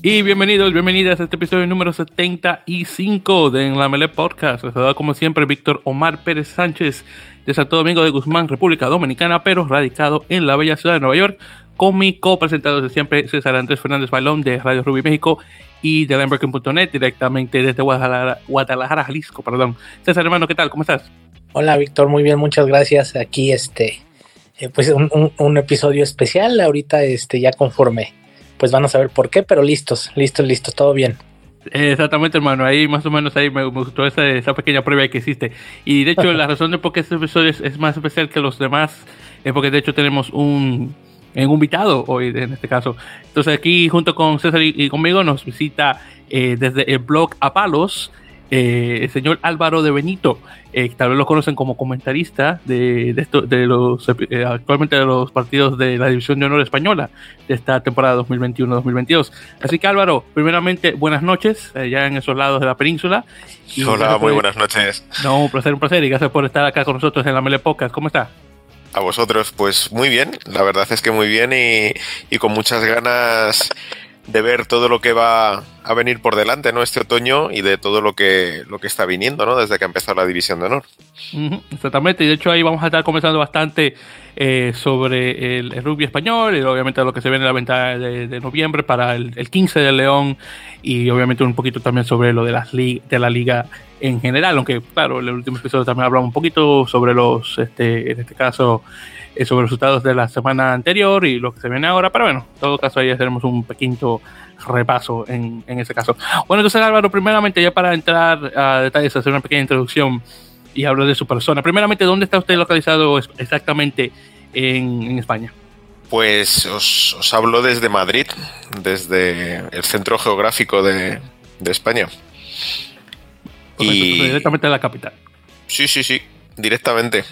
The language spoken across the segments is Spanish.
Y bienvenidos, bienvenidas a este episodio número 75 de En la Mele Podcast. Les saluda como siempre Víctor Omar Pérez Sánchez de Santo Domingo de Guzmán, República Dominicana, pero radicado en la bella ciudad de Nueva York, con mi copresentador de siempre, César Andrés Fernández Balón de Radio Rubí México y de Lamberkin.net, directamente desde Guadalajara, Guadalajara, Jalisco, perdón. César, hermano, ¿qué tal? ¿Cómo estás? Hola, Víctor, muy bien, muchas gracias. Aquí, este, eh, pues un, un, un episodio especial, ahorita, este, ya conforme pues van a saber por qué, pero listos, listos, listos, todo bien. Exactamente, hermano. Ahí más o menos ahí me, gustó esa, esa, pequeña prueba que hiciste. Y de hecho, la razón de por qué este episodio es, es, más especial que los demás es porque de hecho tenemos un, un invitado hoy, en este caso. Entonces aquí junto con César y, y conmigo nos visita eh, desde el blog A Palos eh, el señor Álvaro de Benito, eh, tal vez lo conocen como comentarista de, de, esto, de los eh, actualmente de los partidos de la División de Honor Española de esta temporada 2021-2022. Así que Álvaro, primeramente buenas noches, ya en esos lados de la península. Y Hola, muy buenas noches. No, un placer, un placer y gracias por estar acá con nosotros en la Mele Podcast. ¿Cómo está? A vosotros, pues muy bien, la verdad es que muy bien y, y con muchas ganas de ver todo lo que va a venir por delante, ¿no? Este otoño y de todo lo que, lo que está viniendo, ¿no? Desde que ha empezado la División de Honor. Exactamente, y de hecho ahí vamos a estar conversando bastante eh, sobre el, el, rugby español y obviamente lo que se viene en la venta de, noviembre para el, el, 15 de León y obviamente un poquito también sobre lo de, las de la liga en general, aunque claro, en el último episodio también hablamos un poquito sobre los, este, en este caso, sobre los resultados de la semana anterior y lo que se viene ahora, pero bueno, en todo caso ahí haremos un pequeño repaso en, en ese caso. Bueno, entonces Álvaro, primeramente ya para entrar a detalles, hacer una pequeña introducción y hablar de su persona. Primeramente, ¿dónde está usted localizado exactamente en, en España? Pues os, os, hablo desde Madrid, desde el centro geográfico de, de España. Y directamente a la capital. Sí, sí, sí, directamente.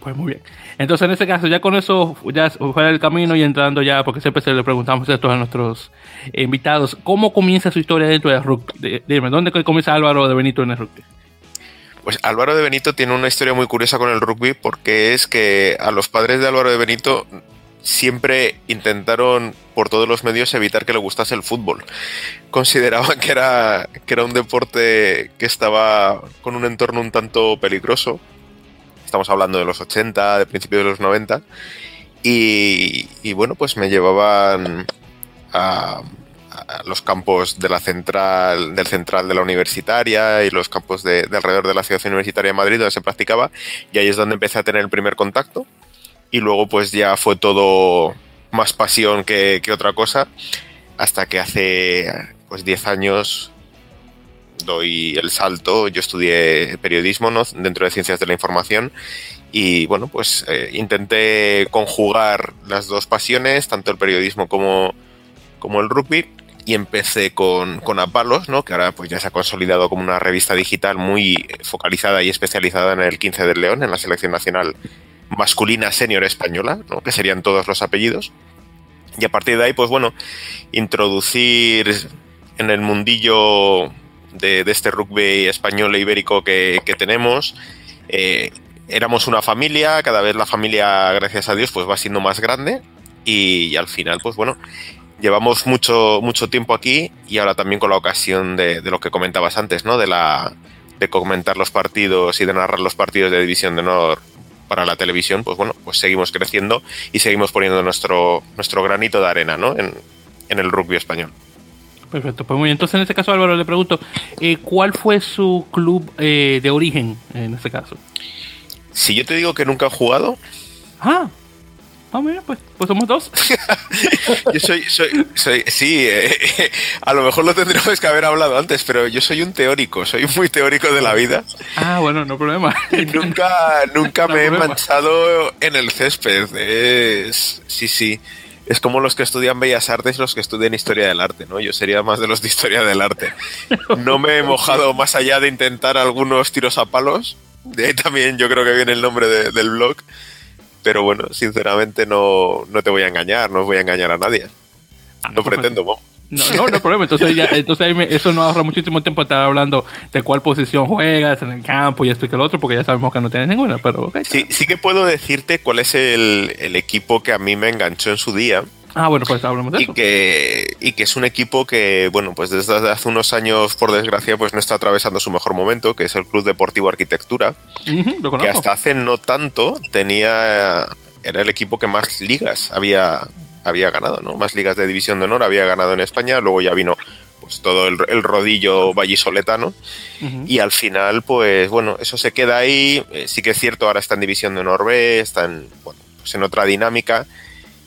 Pues muy bien. Entonces, en este caso, ya con eso, ya fuera del camino y entrando ya, porque siempre se le preguntamos esto a nuestros invitados, ¿cómo comienza su historia dentro del rugby? Dime, ¿dónde comienza Álvaro de Benito en el rugby? Pues Álvaro de Benito tiene una historia muy curiosa con el rugby porque es que a los padres de Álvaro de Benito siempre intentaron por todos los medios evitar que le gustase el fútbol. Consideraban que era, que era un deporte que estaba con un entorno un tanto peligroso. Estamos hablando de los 80, de principios de los 90. Y, bueno, pues me llevaban a, los campos de la central, del central de la universitaria y los campos de, de alrededor de la ciudad universitaria de Madrid donde se practicaba. Y ahí es donde empecé a tener el primer contacto y luego pues ya fue todo más pasión que, que otra cosa hasta que hace pues 10 años doy el salto, yo estudié periodismo dentro de ciencias de la información y bueno pues eh, intenté conjugar las dos pasiones, tanto el periodismo como, como el rugby y empecé con, con Apalos, ¿no? que ahora pues ya se ha consolidado como una revista digital muy focalizada y especializada en el 15 del León, en la selección nacional masculina senior española, ¿no? que serían todos los apellidos. Y a partir de ahí, pues bueno, introducir en el mundillo de, este rugby español e ibérico que, que tenemos. Eh, éramos una familia, cada vez la familia, gracias a Dios, pues va siendo más grande. Y, y, al final, pues bueno, llevamos mucho, mucho tiempo aquí y ahora también con la ocasión de, de lo que comentabas antes, ¿no? De la de comentar los partidos y de narrar los partidos de División de Honor para la televisión, pues bueno, pues seguimos creciendo y seguimos poniendo nuestro, nuestro granito de arena ¿no? en, en el rugby español. Perfecto, pues muy bien. Entonces, en este caso, Álvaro, le pregunto, eh, ¿cuál fue su club eh, de origen en este caso? Si yo te digo que nunca he jugado. Ah, Ah, mira, pues, pues somos dos. yo soy, soy, soy sí, eh, a lo mejor lo tendríamos que haber hablado antes, pero yo soy un teórico, soy muy teórico de la vida. Ah, bueno, no problema. Y nunca, nunca no me problema. he manchado en el césped. Es, sí, sí. Es como los que estudian Bellas Artes y los que estudian Historia del Arte, ¿no? Yo sería más de los de Historia del Arte. No me he mojado más allá de intentar algunos tiros a palos. De ahí también yo creo que viene el nombre de, del blog pero bueno, sinceramente no, no, te voy a engañar, no voy a engañar a nadie. Ah, no, pretendo, pues, No, no, no hay problema. Entonces, ya, entonces eso nos ahorra muchísimo tiempo estar hablando de cuál posición juegas en el campo y esto y que lo otro, porque ya sabemos que no tienes ninguna. Pero sí, sí que puedo decirte cuál es el, el, equipo que a mí me enganchó en su día. Ah, bueno, pues hablamos de y Que, y que es un equipo que, bueno, pues desde hace unos años, por desgracia, pues no está atravesando su mejor momento, que es el Club Deportivo Arquitectura, que hasta hace no tanto tenía era el equipo que más ligas había, había ganado, ¿no? Más ligas de división de honor había ganado en España, luego ya vino pues todo el, rodillo vallisoletano y al final pues bueno, eso se queda ahí, eh, sí que es cierto, ahora está en división de honor B, está en, bueno, pues en otra dinámica.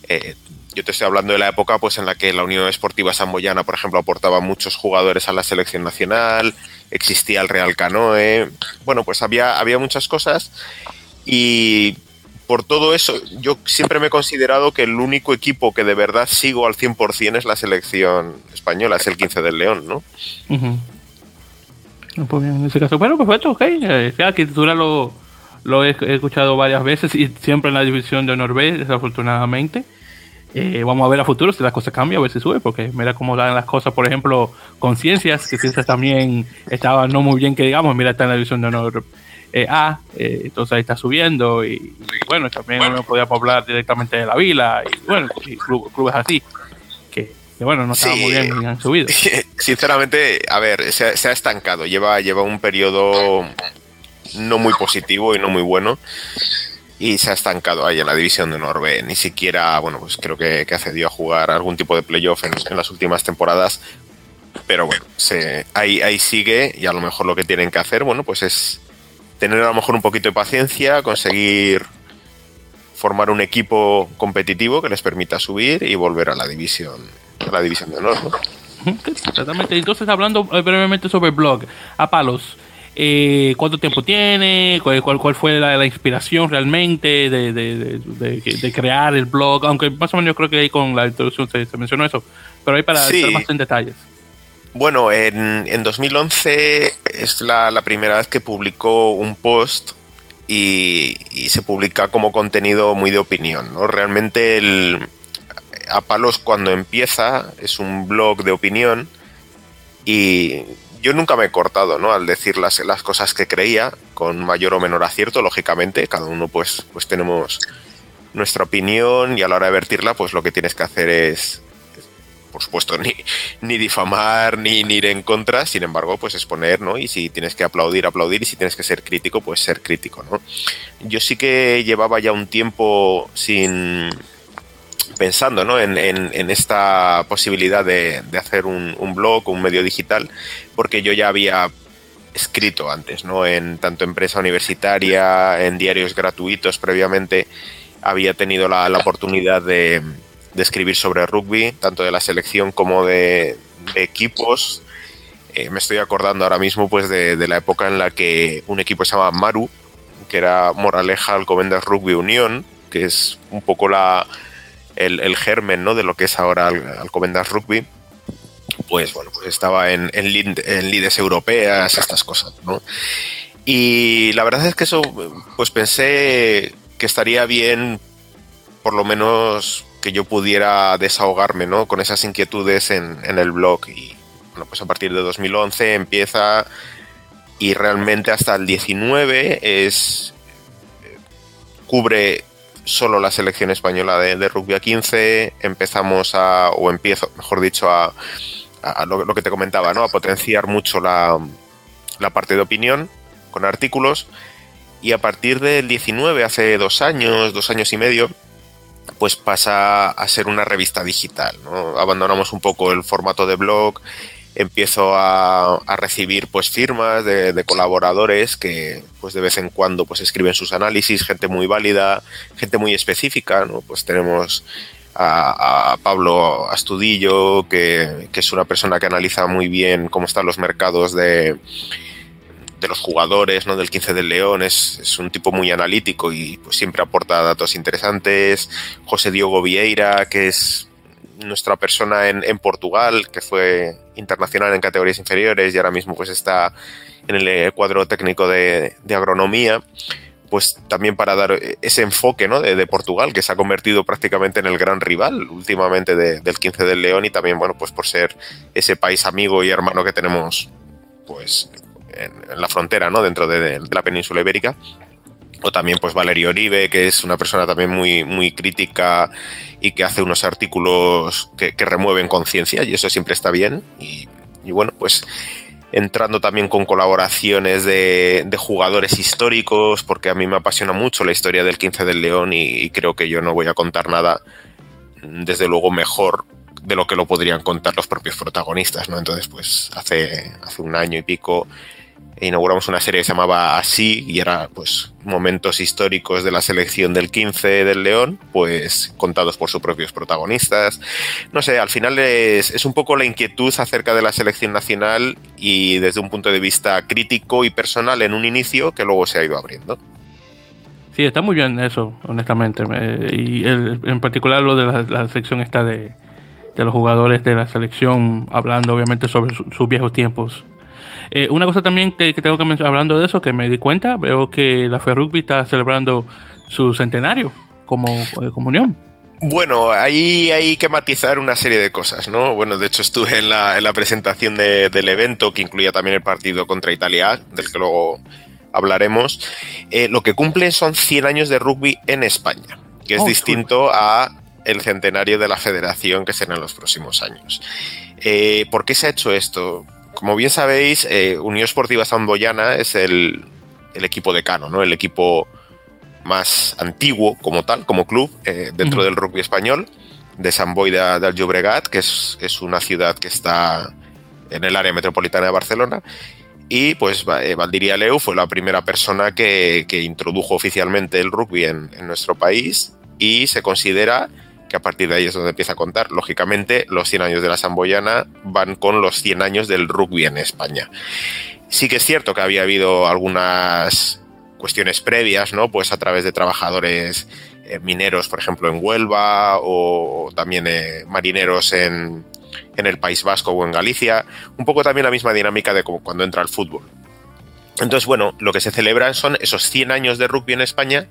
Eh, yo te estoy hablando de la época pues en la que la Unión Esportiva Samboyana, por ejemplo, aportaba muchos jugadores a la selección nacional, existía el Real Canoe, bueno, pues había, había muchas cosas y por todo eso, yo siempre me he considerado que el único equipo que de verdad sigo al 100% es la selección española, es el 15 del León, ¿no? Pues en ese caso, bueno, perfecto, ok. Eh, arquitectura lo, lo he, escuchado varias veces y siempre en la división de honor desafortunadamente. Eh, vamos a ver a futuro si las cosas cambian, a ver si sube, porque mira cómo dan las cosas, por ejemplo, con ciencias, que ciencias también estaba no muy bien que digamos, mira, está en la división de honor eh, A, eh, entonces ahí está subiendo y, bueno, también no podíamos hablar directamente de la vila y bueno, y clubes así, que, bueno, no estaba muy bien han subido. Sinceramente, a ver, se ha, estancado, lleva, lleva un periodo no muy positivo y no muy bueno y se ha estancado ahí en la división de Norbe. Ni siquiera, bueno, pues creo que, que accedió a jugar algún tipo de playoff en, en las últimas temporadas. Pero bueno, se, ahí, ahí sigue y a lo mejor lo que tienen que hacer, bueno, pues es tener a lo mejor un poquito de paciencia, conseguir formar un equipo competitivo que les permita subir y volver a la división, a la división de honor. Exactamente. Entonces, hablando eh, brevemente sobre el blog, a palos, eh, ¿cuánto tiempo tiene? ¿Cuál, cuál, fue la, inspiración realmente de, crear el blog? Aunque más o menos yo creo que ahí con la introducción se, mencionó eso, pero ahí para entrar más en detalles. Bueno, en, en 2011 es la, primera vez que publicó un post y, se publica como contenido muy de opinión. ¿no? Realmente el, a palos cuando empieza es un blog de opinión y yo nunca me he cortado ¿no? al decir las, las cosas que creía, con mayor o menor acierto, lógicamente, cada uno pues, pues tenemos nuestra opinión y a la hora de vertirla pues lo que tienes que hacer es por supuesto, ni, ni difamar, ni, ir en contra, sin embargo, pues exponer, ¿no? Y si tienes que aplaudir, aplaudir, y si tienes que ser crítico, pues ser crítico, ¿no? Yo sí que llevaba ya un tiempo sin pensando ¿no? en, esta posibilidad de, hacer un, blog o un medio digital, porque yo ya había escrito antes, ¿no? En tanto empresa universitaria, en diarios gratuitos previamente, había tenido la oportunidad de, de escribir sobre rugby, tanto de la selección como de, equipos. Eh, me estoy acordando ahora mismo pues de, la época en la que un equipo se llamaba Maru, que era Moraleja Alcobendas Rugby Unión, que es un poco la, el, germen ¿no? de lo que es ahora Alcobendas Rugby. Pues bueno, pues estaba en, en, europeas, estas cosas, ¿no? Y la verdad es que eso, pues pensé que estaría bien por lo menos que yo pudiera desahogarme ¿no? con esas inquietudes en, el blog. Y bueno, pues a partir de 2011 empieza y realmente hasta el 19 es cubre solo la selección española de, rugby a 15. Empezamos a, o empiezo, mejor dicho, a, lo, que te comentaba, ¿no? a potenciar mucho la, la parte de opinión con artículos. Y a partir del 19, hace dos años, dos años y medio, pues pasa a ser una revista digital. Abandonamos un poco el formato de blog, empiezo a, recibir pues firmas de, colaboradores que pues de vez en cuando pues escriben sus análisis, gente muy válida, gente muy específica, ¿no? Pues tenemos a, Pablo Astudillo, que, que, es una persona que analiza muy bien cómo están los mercados de, de los jugadores, ¿no? Del 15 del León, es, un tipo muy analítico y pues siempre aporta datos interesantes. José Diogo Vieira, que es nuestra persona en, Portugal, que fue internacional en categorías inferiores y ahora mismo pues está en el cuadro técnico de, agronomía, pues también para dar ese enfoque ¿no? de, Portugal, que se ha convertido prácticamente en el gran rival últimamente del 15 del León y también, bueno, pues por ser ese país amigo y hermano que tenemos pues en, la frontera, ¿no? Dentro de, la península ibérica. O también, pues, Valerio Oribe, que es una persona también muy, muy crítica y que hace unos artículos que, remueven conciencia, y eso siempre está bien. Y, bueno, pues entrando también con colaboraciones de, jugadores históricos, porque a mí me apasiona mucho la historia del 15 del León y, creo que yo no voy a contar nada, desde luego, mejor de lo que lo podrían contar los propios protagonistas, ¿no? Entonces, pues hace, hace un año y pico inauguramos una serie que se llamaba Así y era pues momentos históricos de la selección del 15 del León, pues contados por sus propios protagonistas. No sé, al final es, es, un poco la inquietud acerca de la selección nacional y desde un punto de vista crítico y personal en un inicio que luego se ha ido abriendo. Sí, está muy bien eso, honestamente. Y en particular lo de la, sección está de, de, los jugadores de la selección, hablando obviamente sobre sus viejos tiempos eh, una cosa también que, tengo que mencionar, hablando de eso, que me di cuenta, veo que la Rugby está celebrando su centenario como eh, comunión. Bueno, ahí hay que matizar una serie de cosas, ¿no? Bueno, de hecho estuve en la, presentación del evento que incluía también el partido contra Italia, del que luego hablaremos. Eh, lo que cumple son 100 años de rugby en España, que es oh, distinto a el centenario de la federación que será en los próximos años. ¿Por qué se ha hecho esto? Como bien sabéis, eh, Unión Esportiva Samboyana es el, equipo decano, ¿no? El equipo más antiguo como tal, como club, eh, dentro del rugby español, de San Boi de, del Llobregat, que es, una ciudad que está en el área metropolitana de Barcelona. Y pues eh, Valdiria Leu fue la primera persona que, introdujo oficialmente el rugby en, en, nuestro país y se considera que a partir de ahí es donde empieza a contar. Lógicamente, los 100 años de la Samboyana van con los 100 años del rugby en España. Sí que es cierto que había habido algunas cuestiones previas, ¿no? Pues a través de trabajadores eh, mineros, por ejemplo, en Huelva, o también eh, marineros en, en el País Vasco o en Galicia. Un poco también la misma dinámica de como cuando entra el fútbol. Entonces, bueno, lo que se celebra son esos 100 años de rugby en España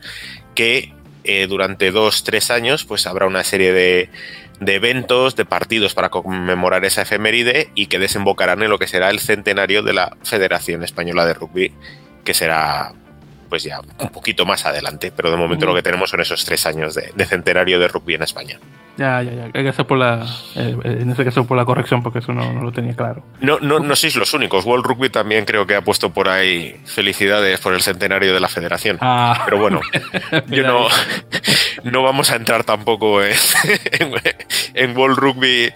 que eh, durante dos, tres años, pues habrá una serie de, de, eventos, de partidos para conmemorar esa efeméride y que desembocarán en lo que será el centenario de la Federación Española de Rugby, que será pues ya un poquito más adelante, pero de momento lo que tenemos son esos tres años de, centenario de rugby en España. Ya, ya, ya. Hay que hacer por la, eh, en este caso por la corrección, porque eso no, lo tenía claro. No, no, no sois los únicos. World Rugby también creo que ha puesto por ahí felicidades por el centenario de la federación. Ah. Pero bueno, yo no, no vamos a entrar tampoco en, en World Rugby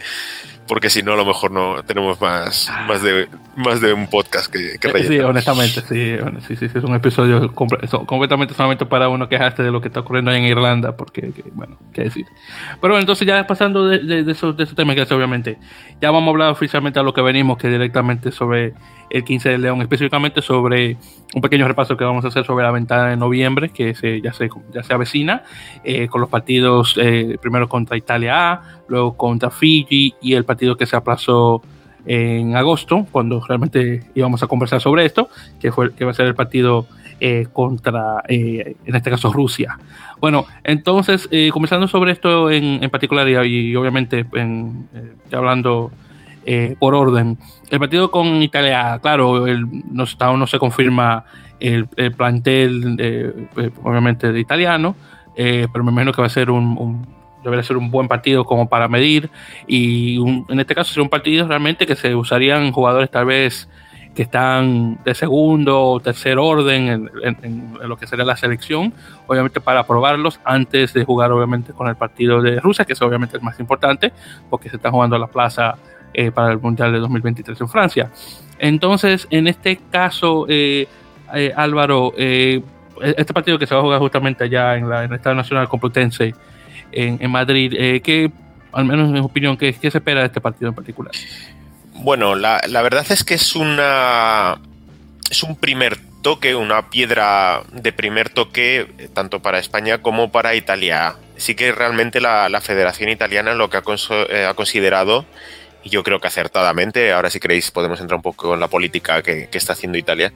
porque si no a lo mejor no tenemos más, más, de, más de un podcast que, que Sí, honestamente, sí, sí, sí, es un episodio completamente solamente para uno quejarse de lo que está ocurriendo en Irlanda, porque, bueno, qué decir. Pero bueno, entonces ya pasando de, de, de esos, de esos temas que obviamente, ya vamos a hablar oficialmente a lo que venimos, que directamente sobre el 15 de León, específicamente sobre un pequeño repaso que vamos a hacer sobre la ventana de noviembre, que se, ya, se, ya se avecina, eh, con los partidos eh, primero contra Italia A, luego contra Fiji y el partido que se aplazó en agosto, cuando realmente íbamos a conversar sobre esto, que, fue, que va a ser el partido eh, contra, en este caso, Rusia. Bueno, entonces, comenzando sobre esto en, en particular y, obviamente en, hablando eh, por orden. El partido con Italia, claro, el, no, aún no se confirma el, plantel, eh, obviamente, de italiano, eh, pero me imagino que va a ser un, debería ser un buen partido como para medir. Y en este caso sería un partido realmente que se usarían jugadores tal vez que están de segundo o tercer orden en, lo que sería la selección, obviamente para probarlos antes de jugar obviamente con el partido de Rusia, que es obviamente el más importante, porque se está jugando a la plaza eh, para el Mundial de 2023 en Francia. Entonces, en este caso, eh, eh, Álvaro, este partido que se va a jugar justamente allá en, la, en el Estado Nacional Complutense en, Madrid, ¿qué, al menos en mi opinión, ¿qué, se espera de este partido en particular? Bueno, la, la verdad es que es una es un primer toque, una piedra de primer toque, tanto para España como para Italia. Sí que realmente la, la Federación Italiana lo que ha, ha considerado y yo creo que acertadamente, ahora si queréis podemos entrar un poco en la política que, está haciendo Italia,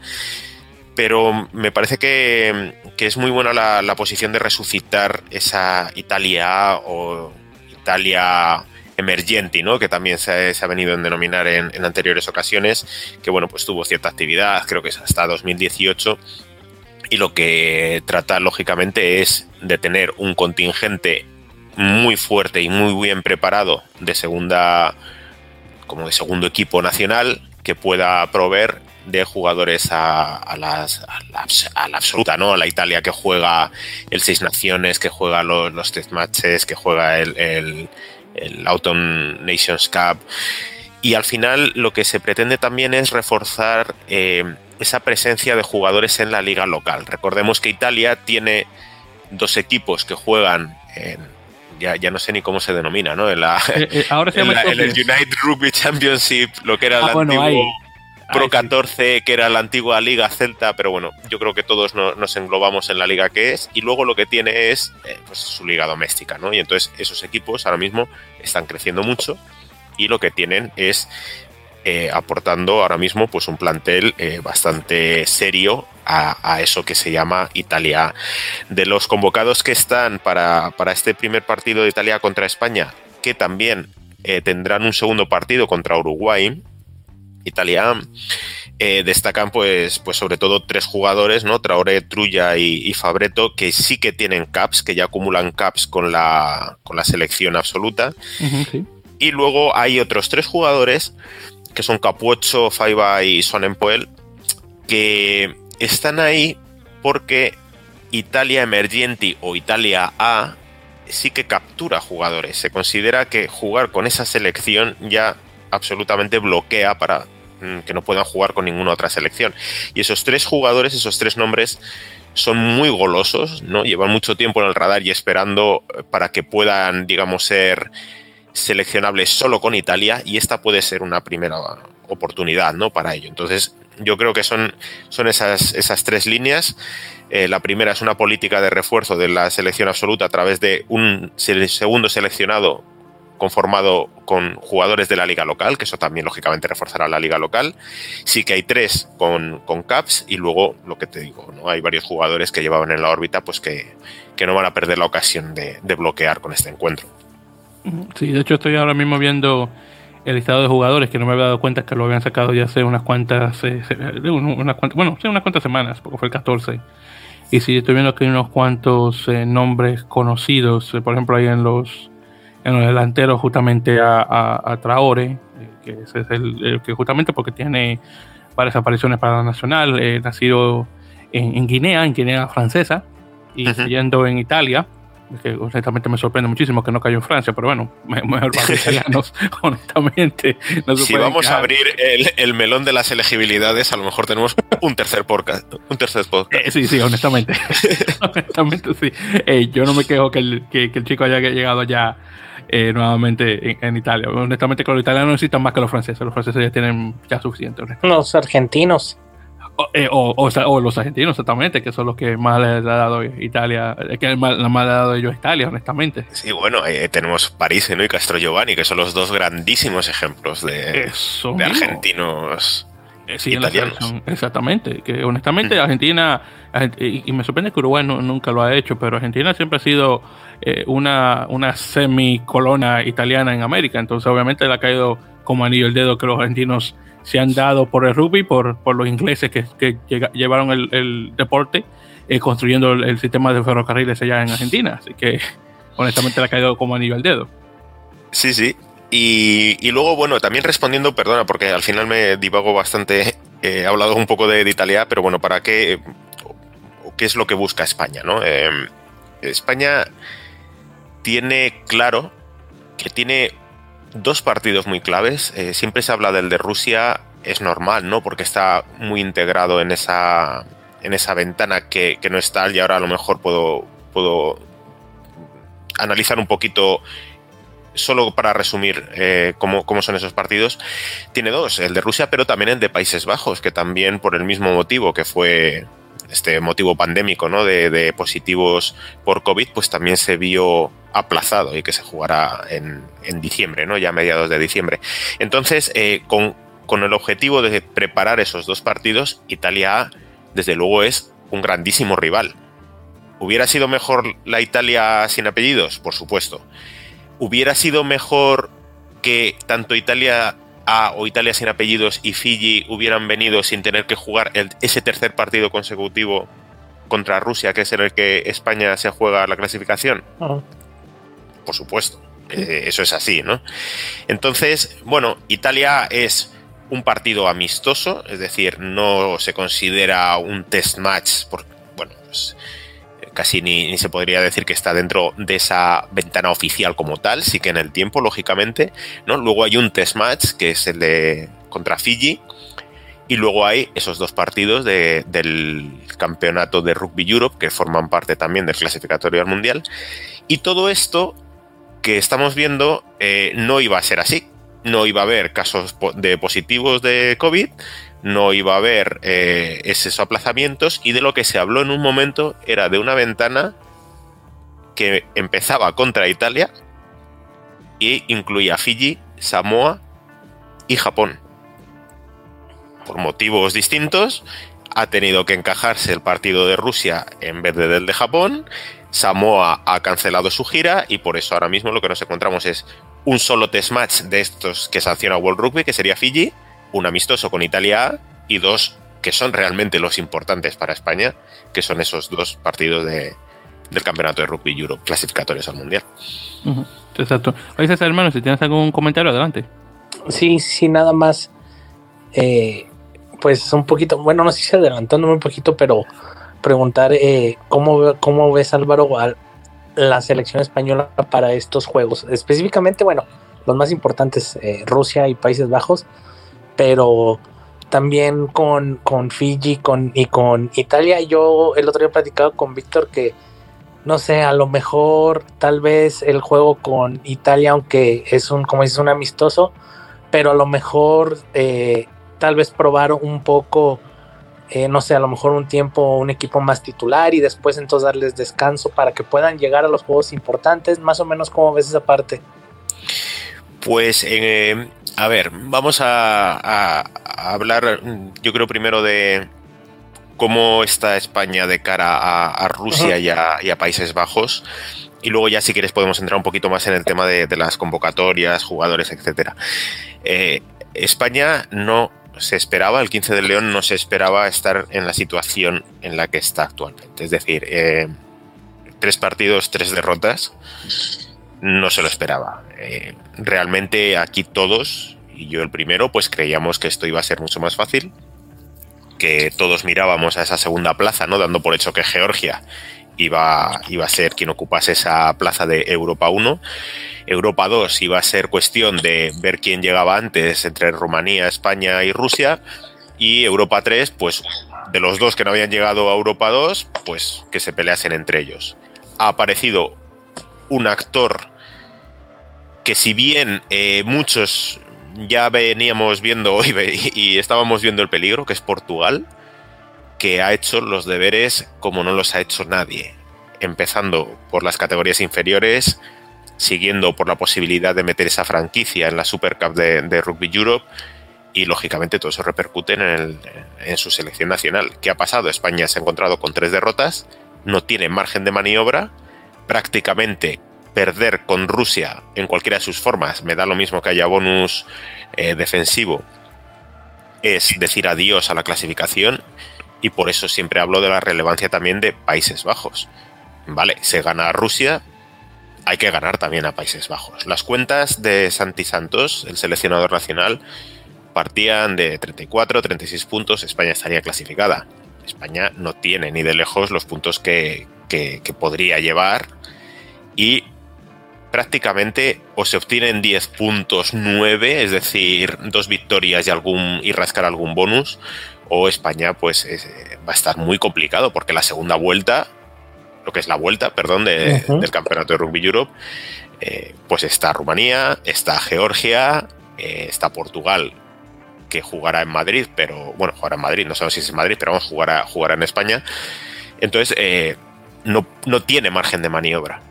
pero me parece que, es muy buena la, posición de resucitar esa Italia o Italia emergente, ¿no? que también se, ha venido a denominar en, en, anteriores ocasiones, que bueno, pues tuvo cierta actividad, creo que es hasta 2018, y lo que trata lógicamente es de tener un contingente muy fuerte y muy bien preparado de segunda como de segundo equipo nacional que pueda proveer de jugadores a, las, a, la, absoluta, ¿no? A la Italia que juega el Seis Naciones, que juega los, los test matches, que juega el, el, Autumn Nations Cup. Y al final lo que se pretende también es reforzar eh, esa presencia de jugadores en la liga local. Recordemos que Italia tiene dos equipos que juegan en ya, no sé ni cómo se denomina, ¿no? En, la, eh, eh, ahora se llama el United Rugby Championship, lo que era el ah, antiguo Pro 14, que era la antigua Liga Celta, pero bueno, yo creo que todos nos englobamos en la liga que es, y luego lo que tiene es eh, pues, su liga doméstica, ¿no? Y entonces esos equipos ahora mismo están creciendo mucho y lo que tienen es eh, aportando ahora mismo pues un plantel eh, bastante serio a, eso que se llama Italia. De los convocados que están para, este primer partido de Italia contra España, que también eh, tendrán un segundo partido contra Uruguay, Italia, destacan pues, pues sobre todo tres jugadores, ¿no? Traoré, Trulla y, Fabreto, que sí que tienen caps, que ya acumulan caps con la, con la selección absoluta. Y luego hay otros tres jugadores que son Capuocho, Faiba y Sonenpoel, que están ahí porque Italia Emergenti o Italia A sí que captura jugadores. Se considera que jugar con esa selección ya absolutamente bloquea para mm, que no puedan jugar con ninguna otra selección. Y esos tres jugadores, esos tres nombres, son muy golosos, ¿no? Llevan mucho tiempo en el radar y esperando para que puedan, digamos, ser seleccionable solo con Italia y esta puede ser una primera oportunidad ¿no? para ello. Entonces, yo creo que son, son esas, esas tres líneas. Eh, la primera es una política de refuerzo de la selección absoluta a través de un segundo seleccionado conformado con jugadores de la liga local, que eso también lógicamente reforzará la liga local. Sí que hay tres con, con caps y luego lo que te digo, ¿no? hay varios jugadores que llevaban en la órbita pues que, que no van a perder la ocasión de, de bloquear con este encuentro. Sí, de hecho estoy ahora mismo viendo el listado de jugadores que no me había dado cuenta que lo habían sacado ya hace unas cuantas, eh, unas cuantas bueno, sí, unas cuantas semanas, porque fue el 14. Y sí, estoy viendo que hay unos cuantos eh, nombres conocidos, eh, por ejemplo, ahí en los, en los delanteros, justamente a, a, Traore, que es el, que justamente porque tiene varias apariciones para la nacional, nacido en, en, Guinea, en Guinea francesa, y uh en Italia que honestamente me sorprende muchísimo que no cayó en Francia, pero bueno, mejor para los italianos, honestamente. si vamos a abrir el, melón de las elegibilidades, a lo mejor tenemos un tercer podcast. Un tercer podcast. Eh, sí, sí, honestamente. honestamente, sí. Eh, yo no me quejo que el, que, el chico haya llegado ya eh, nuevamente en, Italia. Honestamente, que los italianos necesitan más que los franceses. Los franceses ya tienen ya suficiente. Los argentinos. Eh, o, los argentinos, exactamente, que son los que más le ha dado Italia, que más, le ha dado ellos Italia, honestamente. Sí, bueno, eh, tenemos París ¿no? y Castro Giovanni, que son los dos grandísimos ejemplos de, de argentinos. Eh, sí, italianos. exactamente, que honestamente Argentina, y, me sorprende que Uruguay nunca lo ha hecho, pero Argentina siempre ha sido una, una semicolona italiana en América, entonces obviamente le ha caído como anillo el dedo que los argentinos se han dado por el rugby, por, por los ingleses que, que llevaron el, el deporte eh, construyendo el, sistema de ferrocarriles allá en Argentina. Así que honestamente le ha caído como anillo al dedo. Sí, sí. Y, y, luego, bueno, también respondiendo, perdona, porque al final me divago bastante, he hablado un poco de, Italia, pero bueno, ¿para qué? ¿Qué es lo que busca España? ¿no? Em, España tiene claro que tiene dos partidos muy claves. Eh, siempre se habla del de Rusia, es normal, ¿no? Porque está muy integrado en esa, en esa ventana que, no está y ahora a lo mejor puedo, puedo analizar un poquito solo para resumir eh, cómo, cómo, son esos partidos, tiene dos, el de Rusia, pero también el de Países Bajos, que también por el mismo motivo que fue este motivo pandémico ¿no? de, positivos por COVID, pues también se vio aplazado y que se jugará en, diciembre, ¿no? ya a mediados de diciembre. Entonces, eh, con, el objetivo de preparar esos dos partidos, Italia desde luego es un grandísimo rival. ¿Hubiera sido mejor la Italia sin apellidos? Por supuesto. ¿Hubiera sido mejor que tanto Italia A o Italia sin apellidos y Fiji hubieran venido sin tener que jugar ese tercer partido consecutivo contra Rusia, que es en el que España se juega la clasificación? Por supuesto. Eh, eso es así, ¿no? Entonces, bueno, Italia es un partido amistoso, es decir, no se considera un test match, porque, bueno, pues, casi ni, se podría decir que está dentro de esa ventana oficial como tal, sí que en el tiempo, lógicamente, ¿no? Luego hay un test match, que es el de contra Fiji, y luego hay esos dos partidos del campeonato de Rugby Europe, que forman parte también del clasificatorio al Mundial, y todo esto que estamos viendo eh, no iba a ser así. No iba a haber casos de positivos de COVID, no iba a haber eh, esos aplazamientos y de lo que se habló en un momento era de una ventana que empezaba contra Italia e incluía Fiji, Samoa y Japón. Por motivos distintos, ha tenido que encajarse el partido de Rusia en vez de del de Japón Samoa ha cancelado su gira y por eso ahora mismo lo que nos encontramos es un solo test match de estos que sanciona World Rugby, que sería Fiji, un amistoso con Italia A y dos que son realmente los importantes para España, que son esos dos partidos de, del Campeonato de Rugby Europe clasificatorios al Mundial. Exacto. Oye, hermano, si tienes algún comentario, adelante. Sí, sí, nada más. Eh, pues un poquito, bueno, no sé si adelantándome un poquito, pero preguntar eh, ¿cómo, cómo ves Álvaro la selección española para estos juegos. Específicamente, bueno, los más importantes, eh, Rusia y Países Bajos, pero también con, con Fiji con, y con Italia. Yo el otro día he platicado con Víctor que, no sé, a lo mejor tal vez el juego con Italia, aunque es un, como dices, un amistoso, pero a lo mejor eh, tal vez probar un poco eh, no sé, a lo mejor un tiempo un equipo más titular y después entonces darles descanso para que puedan llegar a los juegos importantes, más o menos cómo ves esa parte. Pues, eh, a ver, vamos a, hablar, yo creo primero de cómo está España de cara a, Rusia y, a, Países Bajos. Y luego ya si quieres podemos entrar un poquito más en el tema de, las convocatorias, jugadores, etcétera. Eh, España no se esperaba, el 15 de León no se esperaba estar en la situación en la que está actualmente. Es decir, eh, tres partidos, tres derrotas, no se lo esperaba. Eh, realmente aquí todos, y yo el primero, pues creíamos que esto iba a ser mucho más fácil, que todos mirábamos a esa segunda plaza, ¿no? Dando por hecho que Georgia iba, iba a ser quien ocupase esa plaza de Europa 1 Europa 2 iba a ser cuestión de ver quién llegaba antes entre Rumanía, España y Rusia. Y Europa 3, pues de los dos que no habían llegado a Europa 2, pues que se peleasen entre ellos. Ha aparecido un actor que si bien eh, muchos ya veníamos viendo hoy y estábamos viendo el peligro, que es Portugal, que ha hecho los deberes como no los ha hecho nadie. Empezando por las categorías inferiores, siguiendo por la posibilidad de meter esa franquicia en la Super Cup de, Rugby Europe y lógicamente todo eso repercute en, su selección nacional. ¿Qué ha pasado? España se ha encontrado con tres derrotas, no tiene margen de maniobra, prácticamente perder con Rusia en cualquiera de sus formas, me da lo mismo que haya bonus eh, defensivo, es decir adiós a la clasificación y por eso siempre hablo de la relevancia también de Países Bajos. Vale, se gana Rusia, hay que ganar también a Países Bajos. Las cuentas de Santi Santos, el seleccionador nacional, partían de 34, 36 puntos, España estaría clasificada. España no tiene ni de lejos los puntos que, podría llevar y prácticamente o se obtienen 10 puntos 9, es decir, dos victorias y, algún, y rascar algún bonus, o España pues va a estar muy complicado porque la segunda vuelta lo que es la vuelta, perdón, del campeonato de Rugby Europe, eh, pues está Rumanía, está Georgia, eh, está Portugal, que jugará en Madrid, pero bueno, jugará en Madrid, no sabemos si es en Madrid, pero vamos, jugará, jugará en España. Entonces, eh, no, no tiene margen de maniobra.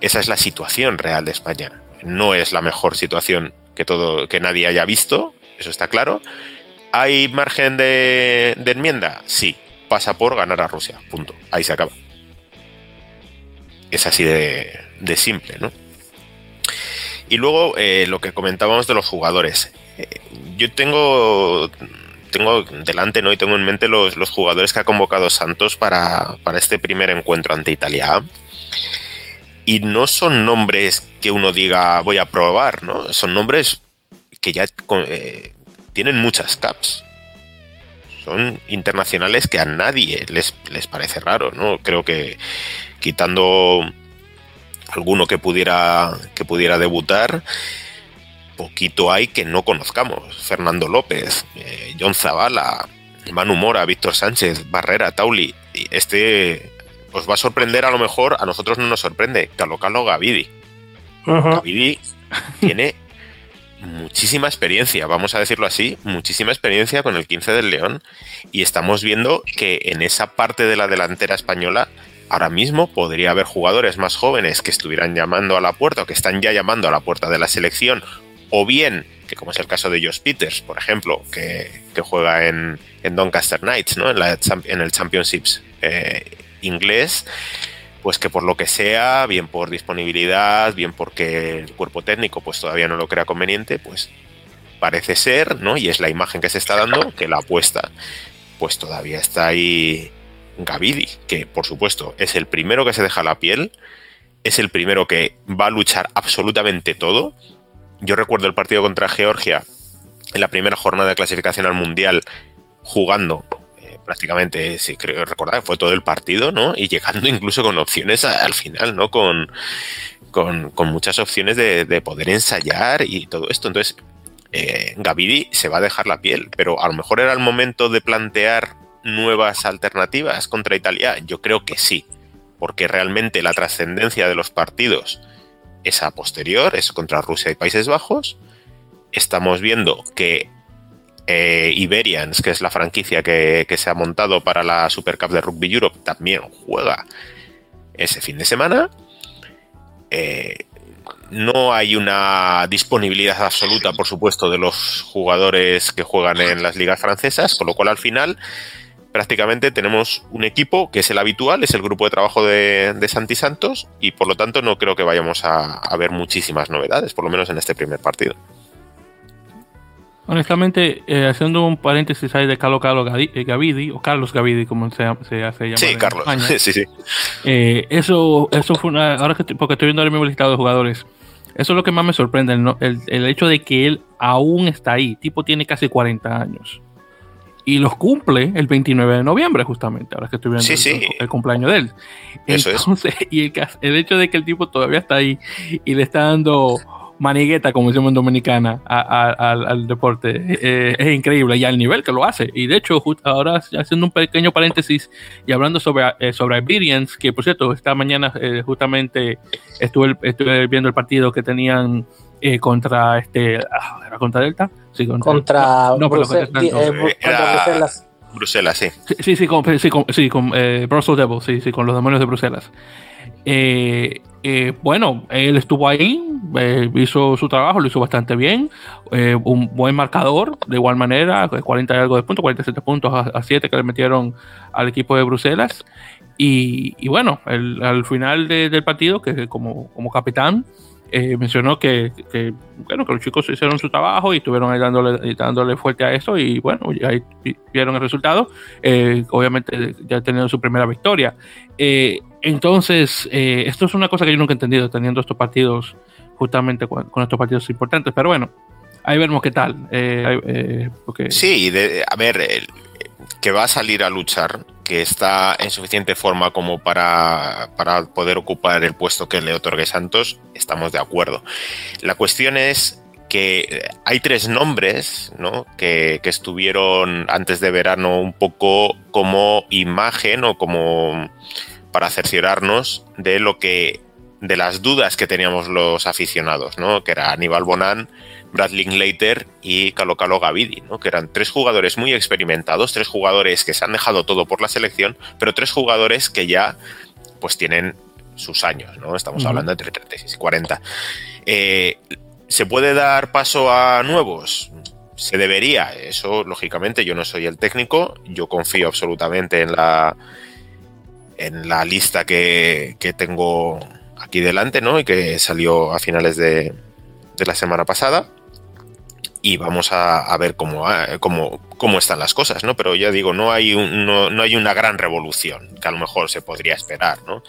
Esa es la situación real de España. No es la mejor situación que, todo, que nadie haya visto, eso está claro. ¿Hay margen de, enmienda? Sí, pasa por ganar a Rusia. Punto. Ahí se acaba. Es así de, de simple, ¿no? Y luego eh, lo que comentábamos de los jugadores. Eh, yo tengo tengo delante ¿no? y tengo en mente los, los jugadores que ha convocado Santos para, para, este primer encuentro ante Italia. Y no son nombres que uno diga voy a probar, ¿no? Son nombres que ya eh, tienen muchas caps. Son internacionales que a nadie les, les parece raro, ¿no? Creo que quitando alguno que pudiera, que pudiera debutar, poquito hay que no conozcamos. Fernando López, eh, John Zavala, Manu Mora, Víctor Sánchez, Barrera, Tauli. Este os va a sorprender a lo mejor, a nosotros no nos sorprende. Calo Calo Gavidi. Gavidi tiene muchísima experiencia, vamos a decirlo así, muchísima experiencia con el 15 del León y estamos viendo que en esa parte de la delantera española ahora mismo podría haber jugadores más jóvenes que estuvieran llamando a la puerta o que están ya llamando a la puerta de la selección, o bien, que como es el caso de Josh Peters, por ejemplo, que, juega en, Doncaster Knights, ¿no? en, la, en el Championships eh, inglés, pues que por lo que sea, bien por disponibilidad, bien porque el cuerpo técnico pues todavía no lo crea conveniente, pues parece ser, ¿no? Y es la imagen que se está dando, que la apuesta pues todavía está ahí Gavidi, que por supuesto es el primero que se deja la piel, es el primero que va a luchar absolutamente todo. Yo recuerdo el partido contra Georgia en la primera jornada de clasificación al Mundial jugando prácticamente, si creo recordar, fue todo el partido, ¿no? Y llegando incluso con opciones al final, ¿no? Con, con, muchas opciones de, poder ensayar y todo esto. Entonces, eh, Gavidi se va a dejar la piel, pero a lo mejor era el momento de plantear nuevas alternativas contra Italia? Yo creo que sí, porque realmente la trascendencia de los partidos es a posterior, es contra Rusia y Países Bajos. Estamos viendo que eh, Iberians, que es la franquicia que, se ha montado para la Super Cup de Rugby Europe, también juega ese fin de semana. Eh, no hay una disponibilidad absoluta, por supuesto, de los jugadores que juegan en las ligas francesas, con lo cual al final prácticamente tenemos un equipo que es el habitual, es el grupo de trabajo de, Santi Santos y por lo tanto no creo que vayamos a, ver muchísimas novedades, por lo menos en este primer partido. Honestamente, eh, haciendo un paréntesis ahí de Carlos Carlos eh, Gavidi, o Carlos Gavidi, como se, se hace llamar. Sí, Carlos. sí, sí. Eh, eso, eso fue una. Ahora que porque estoy viendo el mismo listado de jugadores. Eso es lo que más me sorprende, el, el, hecho de que él aún está ahí. Tipo tiene casi 40 años y los cumple el 29 de noviembre, justamente, ahora que estoy viendo el, cumpleaños de él. Entonces, y el, el, hecho de que el tipo todavía está ahí y le está dando manigueta, como decimos en Dominicana, al, deporte, eh, es increíble y al nivel que lo hace. Y de hecho, ahora haciendo un pequeño paréntesis y hablando sobre, eh, sobre Iberians, que por cierto, esta mañana eh, justamente estuve, estuve viendo el partido que tenían eh, contra este ah, ¿era contra Delta sí, contra, no, Bruselas Bruselas. Sí sí sí con, sí, con, sí, con eh, Brussels Devils sí, sí con los demonios de Bruselas. Eh, eh, bueno él estuvo ahí eh, hizo su trabajo lo hizo bastante bien un buen marcador de igual manera 40 y algo de puntos 47 puntos a, 7 que le metieron al equipo de Bruselas y, bueno al final de, del partido que como, como capitán eh, mencionó que, bueno, que los chicos hicieron su trabajo y estuvieron ahí dándole, dándole fuerte a eso y bueno, ahí vieron el resultado. Eh, obviamente ya teniendo su primera victoria. Eh, entonces, esto es una cosa que yo nunca he entendido, teniendo estos partidos, justamente con, estos partidos importantes, pero bueno, ahí vemos qué tal. porque... Sí, a ver, que va a salir a luchar que está en suficiente forma como para, poder ocupar el puesto que le otorgue Santos, estamos de acuerdo. La cuestión es que hay tres nombres ¿no? que, estuvieron antes de verano un poco como imagen o como para cerciorarnos de lo que de las dudas que teníamos los aficionados, ¿no? que era Aníbal Bonan, Brad Linklater y Calo Calo Gavidi, ¿no? que eran tres jugadores muy experimentados, tres jugadores que se han dejado todo por la selección, pero tres jugadores que ya pues tienen sus años, ¿no? Estamos hablando entre 36 y 40. Eh, ¿Se puede dar paso a nuevos? se debería, eso lógicamente yo no soy el técnico, yo confío absolutamente en la en la lista que, que tengo aquí delante, ¿no? Y que salió a finales de, de la semana pasada. Y vamos a, a ver cómo, cómo, cómo, están las cosas, ¿no? Pero ya digo, no hay, un, no, no, hay una gran revolución que a lo mejor se podría esperar, ¿no?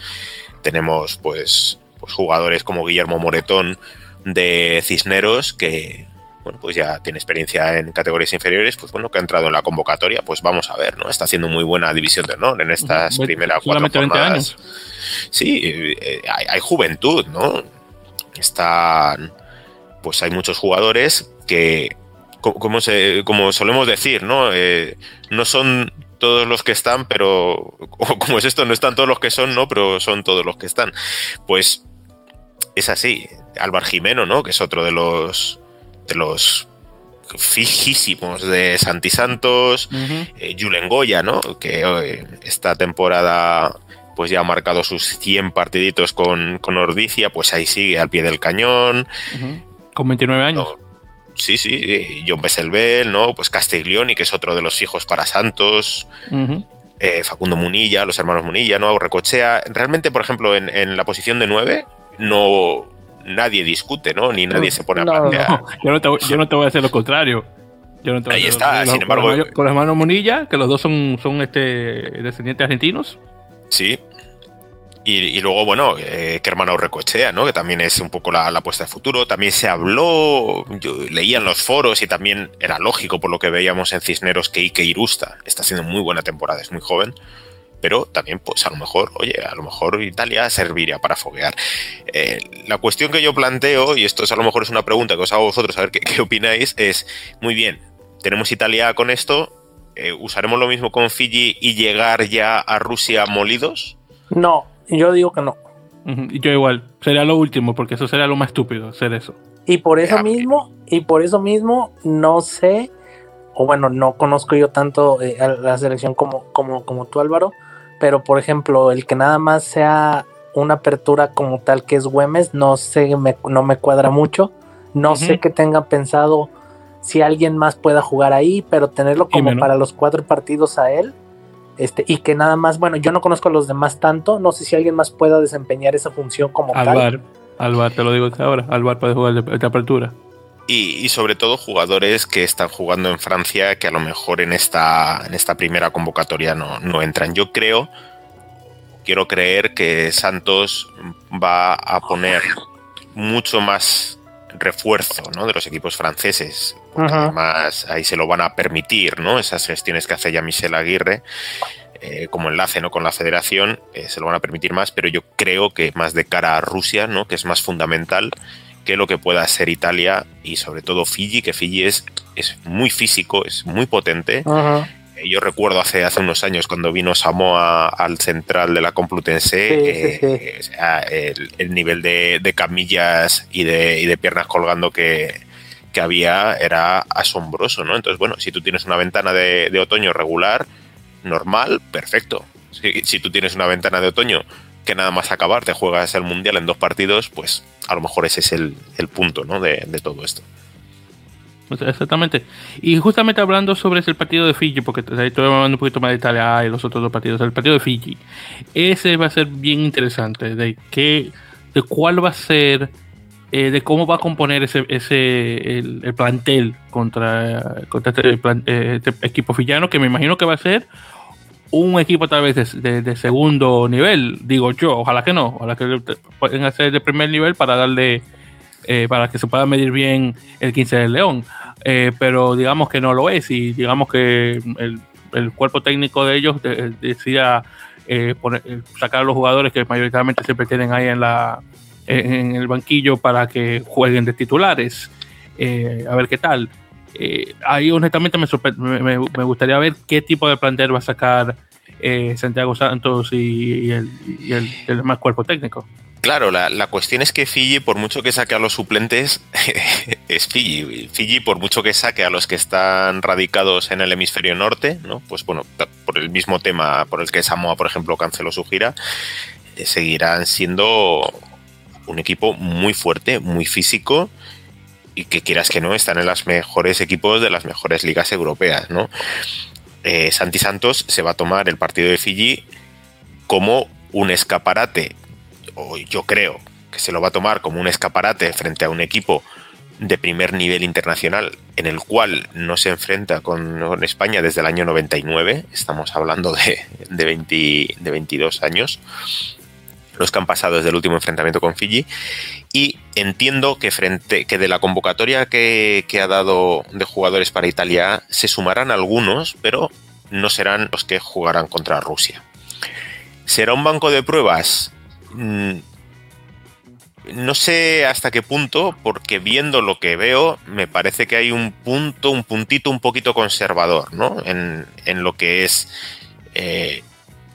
Tenemos, pues, pues jugadores como Guillermo Moretón de Cisneros, que, bueno, pues ya tiene experiencia en categorías inferiores, pues bueno, que ha entrado en la convocatoria, pues vamos a ver, ¿no? Está haciendo muy buena división de honor en estas primeras cuatro jornadas. Sí, eh, hay, hay, juventud, ¿no? Están, pues hay muchos jugadores que, como, se, como solemos decir, ¿no? Eh, no son todos los que están, pero como es esto, no están todos los que son, ¿no? Pero son todos los que están. Pues es así. Álvaro Jimeno, ¿no? Que es otro de los los fijísimos de Santi Santos, uh -huh. eh, Julen Goya, ¿no? Que eh, esta temporada pues ya ha marcado sus 100 partiditos con, con Ordicia, pues ahí sigue al pie del cañón. Uh -huh. Con 29 años. No, sí, sí, John Besselbel, ¿no? Pues Castiglioni, que es otro de los hijos para Santos. Uh -huh. eh, Facundo Munilla, los hermanos Munilla, ¿no? Recochea. Realmente, por ejemplo, en, en la posición de 9, no, nadie discute, ¿no? Ni nadie se pone a plantear. No, yo, no te, yo, no te, voy a hacer lo contrario. Yo no te Ahí está, sin embargo. Con, con los hermanos Munilla, que los dos son, son este, descendientes argentinos. Sí. Y, y luego, bueno, eh, que hermano Recochea, ¿no? Que también es un poco la, la apuesta de futuro. También se habló, yo leía en los foros y también era lógico por lo que veíamos en Cisneros que Ike Irusta está haciendo muy buena temporada, es muy joven pero también, pues a lo mejor, oye, a lo mejor Italia serviría para foguear. Eh, la cuestión que yo planteo, y esto es, a lo mejor es una pregunta que os hago a vosotros, a ver qué, qué opináis, es, muy bien, tenemos Italia con esto, eh, ¿usaremos lo mismo con Fiji y llegar ya a Rusia molidos? No, yo digo que no. Yo igual, sería lo último, porque eso sería lo más estúpido, hacer eso. Y por eso ya, mismo, y por eso mismo, no sé, o bueno, no conozco yo tanto eh, a la selección como, como, como tú, Álvaro, pero por ejemplo, el que nada más sea una apertura como tal que es Güemes, no sé, me, no me cuadra mucho. No uh -huh. sé que tenga pensado si alguien más pueda jugar ahí, pero tenerlo como para los cuatro partidos a él. Este, y que nada más, bueno, yo no conozco a los demás tanto, no sé si alguien más pueda desempeñar esa función como Alvar, tal. Alvar, te lo digo ahora, Alvar puede jugar de, de apertura. Y, y, sobre todo jugadores que están jugando en Francia que a lo mejor en esta, en esta primera convocatoria no, no entran. Yo creo, quiero creer que Santos va a poner mucho más refuerzo ¿no? de los equipos franceses. Uh -huh. Además, ahí se lo van a permitir, ¿no? Esas gestiones que hace ya Michel Aguirre. Eh, como enlace ¿no? con la federación, eh, se lo van a permitir más, pero yo creo que más de cara a Rusia, ¿no? que es más fundamental, que lo que pueda ser Italia y sobre todo Fiji, que Fiji es, es muy físico, es muy potente. Uh -huh. Yo recuerdo hace, hace unos años cuando vino Samoa al central de la Complutense, sí, eh, sí, sí. O sea, el, el, nivel de, de camillas y de, y de, piernas colgando que, que, había era asombroso, ¿no? Entonces, bueno, si tú tienes una ventana de, de otoño regular, normal, perfecto. Si, si tú tienes una ventana de otoño que nada más acabar te juegas el mundial en dos partidos, pues a lo mejor ese es el, el punto ¿no? de, de, todo esto. Exactamente. Y justamente hablando sobre el partido de Fiji, porque estoy hablando un poquito más de Italia y los otros dos partidos, el partido de Fiji, ese va a ser bien interesante, de qué, de cuál va a ser, eh, de cómo va a componer ese, ese el, el plantel contra, contra este, plan, eh, este, equipo fillano, que me imagino que va a ser un equipo tal vez de, segundo nivel, digo yo, ojalá que no, ojalá que pueden hacer de primer nivel para darle, eh, para que se pueda medir bien el 15 del León, eh, pero digamos que no lo es y digamos que el, el cuerpo técnico de ellos de, decida eh, poner, sacar a los jugadores que mayoritariamente siempre tienen ahí en, la, en el banquillo para que jueguen de titulares, eh, a ver qué tal. Eh, ahí honestamente me, me, me, gustaría ver qué tipo de plantel va a sacar eh, Santiago Santos y, el, y el, el, cuerpo técnico. Claro, la, la, cuestión es que Fiji, por mucho que saque a los suplentes, es Fiji. Fiji, por mucho que saque a los que están radicados en el hemisferio norte, ¿no? Pues bueno, por el mismo tema por el que Samoa, por ejemplo, canceló su gira, eh, seguirán siendo un equipo muy fuerte, muy físico y que quieras que no, están en los mejores equipos de las mejores ligas europeas, ¿no? Eh, Santi Santos se va a tomar el partido de Fiji como un escaparate, o yo creo que se lo va a tomar como un escaparate frente a un equipo de primer nivel internacional en el cual no se enfrenta con, España desde el año 99, estamos hablando de, de, de 22 años, los que han pasado desde el último enfrentamiento con Fiji, y entiendo que frente que de la convocatoria que, ha dado de jugadores para Italia se sumarán algunos, pero no serán los que jugarán contra Rusia. ¿Será un banco de pruebas? Mm, no sé hasta qué punto, porque viendo lo que veo, me parece que hay un punto, un puntito un poquito conservador, ¿no? En, lo que es eh,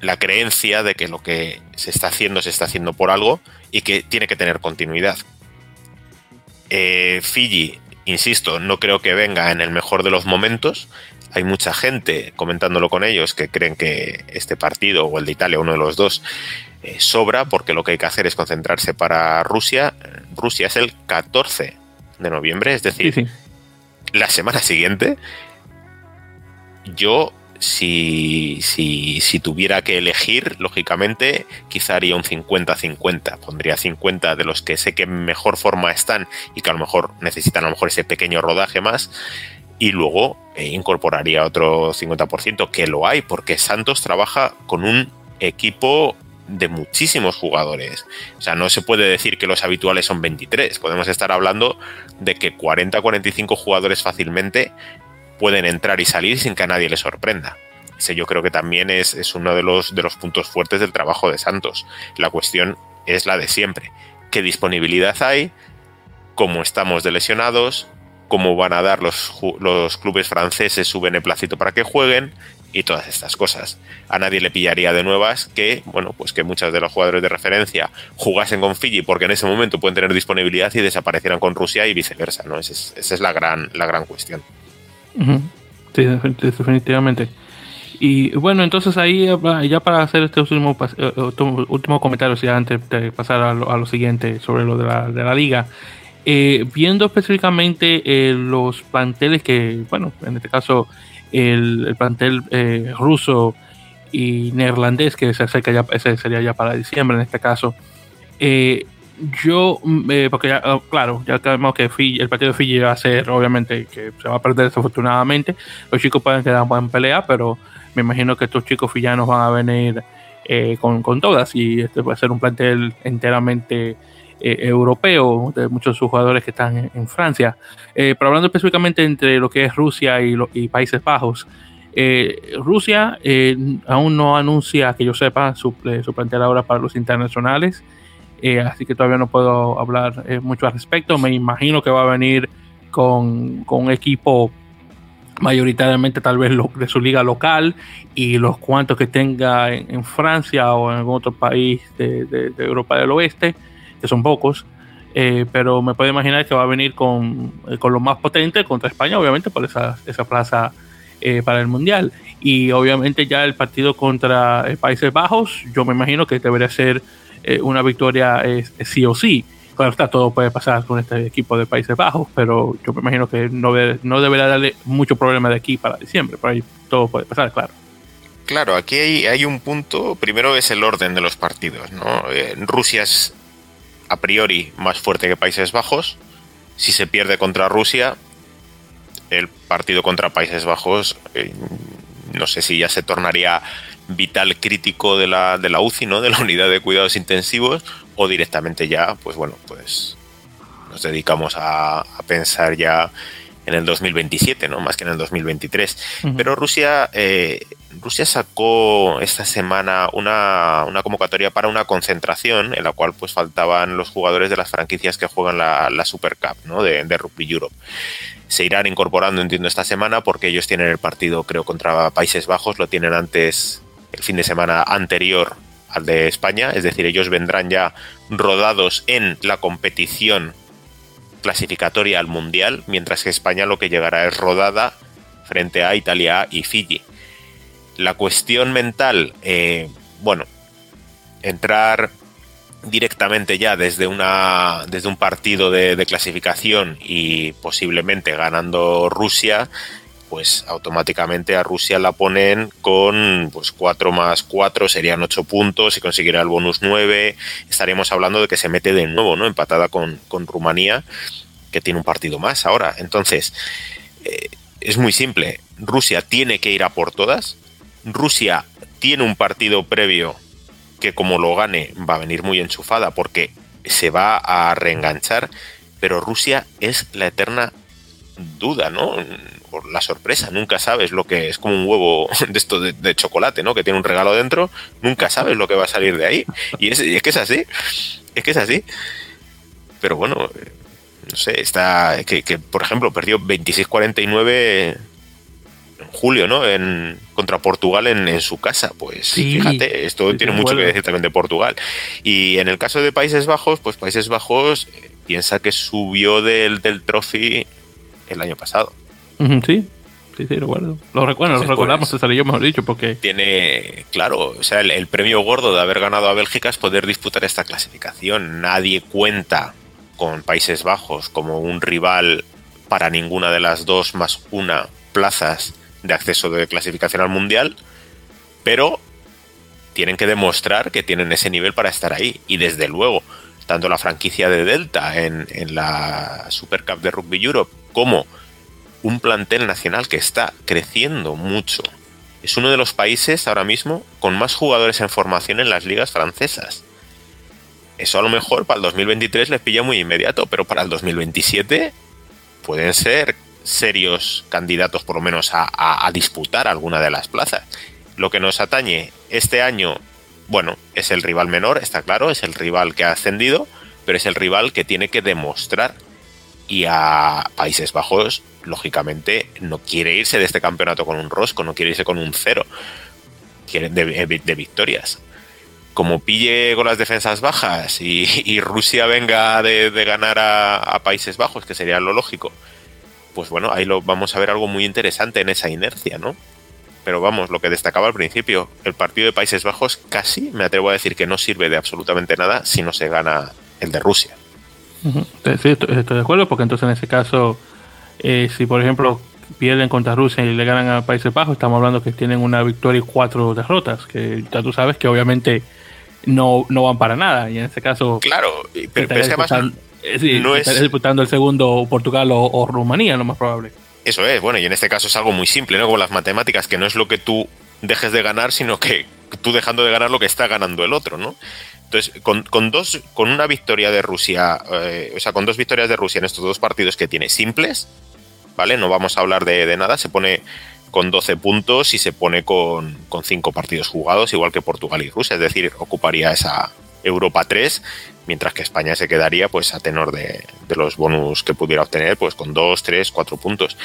la creencia de que lo que se está haciendo se está haciendo por algo y que tiene que tener continuidad. Eh, Fiji, insisto, no creo que venga en el mejor de los momentos. Hay mucha gente comentándolo con ellos que creen que este partido o el de Italia, uno de los dos, eh, sobra porque lo que hay que hacer es concentrarse para Rusia. Rusia es el 14 de noviembre, es decir, la semana siguiente. Yo, si, si, si, tuviera que elegir, lógicamente, quizá haría un 50-50. Pondría 50 de los que sé que en mejor forma están y que a lo mejor necesitan a lo mejor ese pequeño rodaje más. Y luego eh, incorporaría otro 50%, que lo hay, porque Santos trabaja con un equipo de muchísimos jugadores. O sea, no se puede decir que los habituales son 23. Podemos estar hablando de que 40-45 jugadores fácilmente pueden entrar y salir sin que a nadie le sorprenda. Ese yo creo que también es, es uno de los, de los puntos fuertes del trabajo de Santos. La cuestión es la de siempre. ¿Qué disponibilidad hay? ¿Cómo estamos de lesionados? ¿Cómo van a dar los, clubes franceses su beneplácito para que jueguen? y todas estas cosas. A nadie le pillaría de nuevas que, bueno, pues que muchos de los jugadores de referencia jugasen con Fiji porque en ese momento pueden tener disponibilidad y desaparecieran con Rusia y viceversa, ¿no? Esa es, la gran, la gran cuestión. Sí, definitivamente. Y bueno, entonces ahí ya para hacer este último, eh, último comentario, si antes de pasar a lo, siguiente sobre lo de la, de la liga, eh, viendo específicamente eh, los planteles que, bueno, en este caso el, plantel eh, ruso y neerlandés que se acerca ya, ese sería ya para diciembre en este caso. Eh, yo, mm, eh, porque ya, oh, claro, ya sabemos que el partido de Fiji va a ser, obviamente, que se va a perder desafortunadamente. Los chicos pueden quedar en pelea, pero me imagino que estos chicos fillanos van a venir con, con, todas y este va a ser un plantel enteramente eh, europeo, de muchos de sus jugadores que están en, Francia. Eh, pero hablando específicamente entre lo que es Rusia y, Países Bajos, eh, Rusia aún no anuncia, que yo sepa, su, su plantel ahora para los internacionales, así que todavía no puedo hablar mucho al respecto. Me imagino que va a venir con, un equipo mayoritariamente tal vez de su liga local y los cuantos que tenga en, Francia o en algún otro país de Europa del Oeste que son pocos, eh, pero me puedo imaginar que va a venir con, eh, con lo más potente contra España, obviamente por esa, esa plaza eh, para el Mundial. Y obviamente ya el partido contra Países Bajos, yo me imagino que debería ser una victoria sí o sí. Claro está, todo puede pasar con este equipo de Países Bajos, pero yo me imagino que no, no debería darle mucho problema de aquí para diciembre, por ahí todo puede pasar, claro. Claro, aquí hay, hay, un punto. Primero es el orden de los partidos. ¿no? Rusia es a priori más fuerte que Países Bajos. Si se pierde contra Rusia, el partido contra Países Bajos, eh, no sé si ya se tornaría vital crítico de la, de la UCI, ¿no? De la unidad de cuidados intensivos, o directamente ya, pues bueno, pues nos dedicamos a, a pensar ya en el 2027, ¿no? Más que en el 2023. Pero Rusia, eh, Rusia sacó esta semana una, convocatoria para una concentración en la cual pues faltaban los jugadores de las franquicias que juegan la, Super Cup, ¿no? De, Rugby Europe. Se irán incorporando, entiendo, esta semana porque ellos tienen el partido, creo, contra Países Bajos, lo tienen antes, fin de semana anterior al de España, es decir, ellos vendrán ya rodados en la competición clasificatoria al Mundial, mientras que España lo que llegará es rodada frente a Italia y Fiji. La cuestión mental, eh, bueno, entrar directamente ya desde una desde un partido de, clasificación y posiblemente ganando Rusia pues automáticamente a Rusia la ponen con pues 4 más 4 serían 8 puntos y conseguirá el bonus 9 estaríamos hablando de que se mete de nuevo no empatada con, con Rumanía que tiene un partido más. Ahora entonces eh, es muy simple. Rusia tiene que ir a por todas. Rusia tiene un partido previo que como lo gane va a venir muy enchufada porque se va a reenganchar pero Rusia es la eterna duda, ¿no? Por la sorpresa, nunca sabes lo que es como un huevo de esto de, chocolate, ¿no? Que tiene un regalo dentro, nunca sabes lo que va a salir de ahí. Y es, es que es así, es que es así. Pero bueno, no sé, está, que, que por ejemplo perdió 26-49 en julio, ¿no? En, contra Portugal en, en su casa. Pues fíjate, esto tiene mucho que decir también de Portugal. Y en el caso de Países Bajos, pues Países Bajos eh, piensa que subió del, del trophy el año pasado. Sí, sí, sí, recuerdo. Lo, recuerdo, lo recordamos, pues, yo mejor dicho, porque... Tiene, claro, o sea, el, premio gordo de haber ganado a Bélgica es poder disputar esta clasificación. Nadie cuenta con Países Bajos como un rival para ninguna de las dos más una plazas de acceso de clasificación al Mundial, pero tienen que demostrar que tienen ese nivel para estar ahí. Y desde luego, tanto la franquicia de Delta en, en la Super Cup de Rugby Europe como un plantel nacional que está creciendo mucho. Es uno de los países ahora mismo con más jugadores en formación en las ligas francesas. Eso a lo mejor para el 2023 les pilla muy inmediato, pero para el 2027 pueden ser serios candidatos por lo menos a, a, disputar alguna de las plazas. Lo que nos atañe este año, bueno, es el rival menor, está claro, es el rival que ha ascendido, pero es el rival que tiene que demostrar y a Países Bajos, lógicamente, no quiere irse de este campeonato con un rosco, no quiere irse con un cero, quiere de, victorias. Como pille con las defensas bajas y, Rusia venga de, ganar a, Países Bajos, que sería lo lógico, pues bueno, ahí lo vamos a ver algo muy interesante en esa inercia, ¿no? Pero vamos, lo que destacaba al principio, el partido de Países Bajos casi, me atrevo a decir que no sirve de absolutamente nada si no se gana el de Rusia. Sí, estoy, de acuerdo, porque entonces en ese caso, eh, si por ejemplo pierden contra Rusia y le ganan a Países Bajos, estamos hablando que tienen una victoria y cuatro derrotas, que ya tú sabes que obviamente no, no van para nada, y en ese caso... Claro, pero, es que eh, no es... disputando el segundo Portugal o, Rumanía, lo más probable. Eso es, bueno, y en este caso es algo muy simple, ¿no? Como las matemáticas, que no es lo que tú dejes de ganar, sino que tú dejando de ganar lo que está ganando el otro, ¿no? Entonces, con, dos, con una victoria de Rusia, eh, o sea, con dos victorias de Rusia en estos dos partidos que tiene simples, ¿vale? No vamos a hablar de, nada, se pone con 12 puntos y se pone con, con 5 partidos jugados, igual que Portugal y Rusia, es decir, ocuparía esa Europa 3, mientras que España se quedaría pues a tenor de, de, los bonus que pudiera obtener pues con 2, 3, 4 puntos.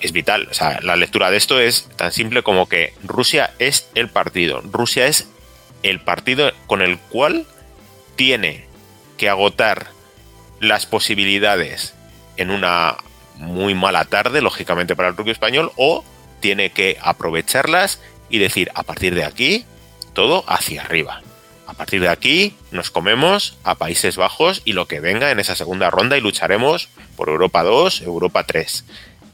Es vital, o sea, la lectura de esto es tan simple como que Rusia es el partido, Rusia es el partido con el cual tiene que agotar las posibilidades en una muy mala tarde, lógicamente para el rugby español, o tiene que aprovecharlas y decir, a partir de aquí, todo hacia arriba. A partir de aquí nos comemos a Países Bajos y lo que venga en esa segunda ronda y lucharemos por Europa 2, Europa 3.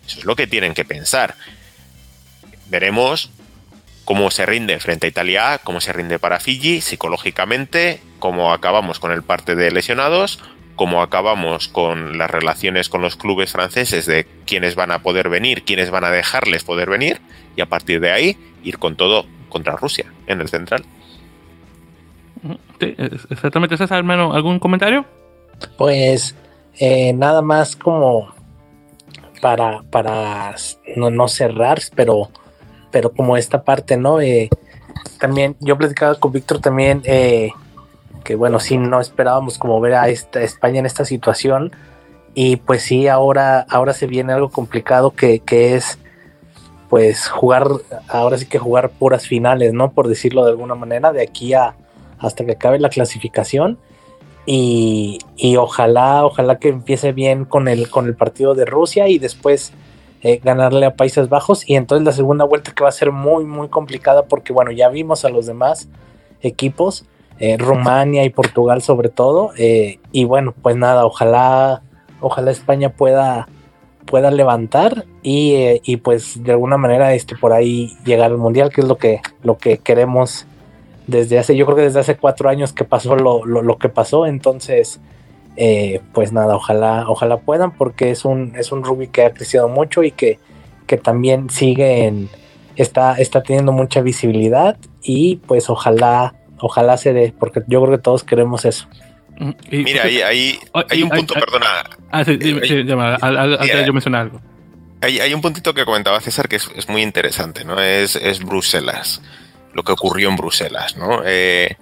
Eso es lo que tienen que pensar. Veremos cómo se rinde frente a Italia, cómo se rinde para Fiji psicológicamente, cómo acabamos con el parte de lesionados, cómo acabamos con las relaciones con los clubes franceses de quiénes van a poder venir, quiénes van a dejarles poder venir, y a partir de ahí ir con todo contra Rusia en el central. Sí, exactamente. ¿César, hermano, algún comentario? Pues eh, nada más como para, para no, no cerrar, pero pero como esta parte, ¿no? Eh, también yo platicaba con Víctor también eh, que bueno, sí, no esperábamos como ver a esta España en esta situación y pues sí, ahora, ahora se viene algo complicado que, que es pues jugar, ahora sí que jugar puras finales, ¿no? Por decirlo de alguna manera, de aquí a hasta que acabe la clasificación. Y, y, ojalá, ojalá que empiece bien con el, con el partido de Rusia y después eh, ganarle a Países Bajos y entonces la segunda vuelta que va a ser muy muy complicada porque bueno ya vimos a los demás equipos eh, Rumania y Portugal sobre todo. Eh, y bueno, pues nada, ojalá, ojalá España pueda, pueda levantar y, eh, y, pues de alguna manera este, por ahí llegar al Mundial, que es lo que, lo que queremos desde hace, yo creo que desde hace cuatro años que pasó lo, lo, que pasó, entonces... pues nada, ojalá, ojalá puedan, porque es un, es un rugby que ha crecido mucho y que, que también sigue en, está, está teniendo mucha visibilidad y pues ojalá, ojalá se dé, porque yo creo que todos queremos eso. Mira, ahí, ahí hay un punto, perdona. Ah, sí, sí, sí yo mencioné algo. Hay, hay, un puntito que comentaba César que es, es muy interesante, ¿no? Es, es, Bruselas, lo que ocurrió en Bruselas, ¿no? Eh,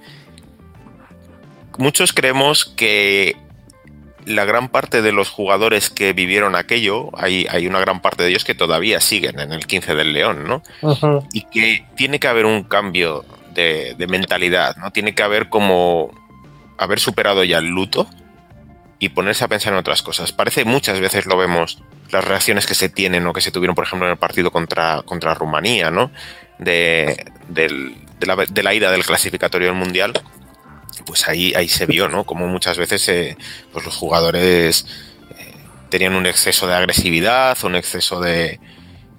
muchos creemos que la gran parte de los jugadores que vivieron aquello, hay, hay, una gran parte de ellos que todavía siguen en el 15 del León, ¿no? Y que tiene que haber un cambio de, mentalidad, ¿no? Tiene que haber como haber superado ya el luto y ponerse a pensar en otras cosas. Parece muchas veces lo vemos, las reacciones que se tienen o que se tuvieron, por ejemplo, en el partido contra, contra Rumanía, ¿no? De, la, de la ida del clasificatorio del Mundial pues ahí, ahí se vio, ¿no? Como muchas veces eh, pues los jugadores eh, tenían un exceso de agresividad, un exceso de,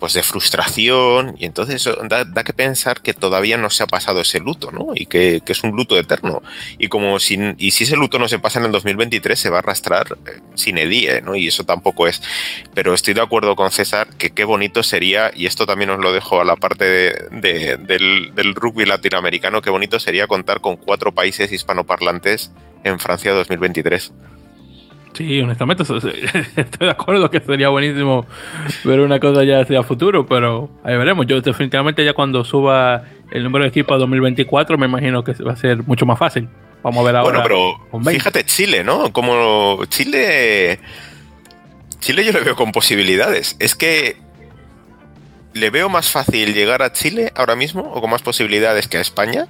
pues de frustración y entonces eso da, que pensar que todavía no se ha pasado ese luto, ¿no? Y que, es un luto eterno. Y como si, y si ese luto no se pasa en el 2023 se va a arrastrar eh, sin edie, ¿no? Y eso tampoco es. Pero estoy de acuerdo con César que qué bonito sería, y esto también os lo dejo a la parte del, del rugby latinoamericano, qué bonito sería contar con cuatro países hispanoparlantes en Francia 2023. Sí, honestamente estoy de acuerdo que sería buenísimo ver una cosa ya hacia futuro, pero ahí veremos. Yo definitivamente ya cuando suba el número de equipos a 2024 me imagino que va a ser mucho más fácil. Vamos a ver ahora. Bueno, pero fíjate Chile, ¿no? Como Chile... Chile yo le veo con posibilidades. Es que le veo más fácil llegar a Chile ahora mismo o con más posibilidades que a España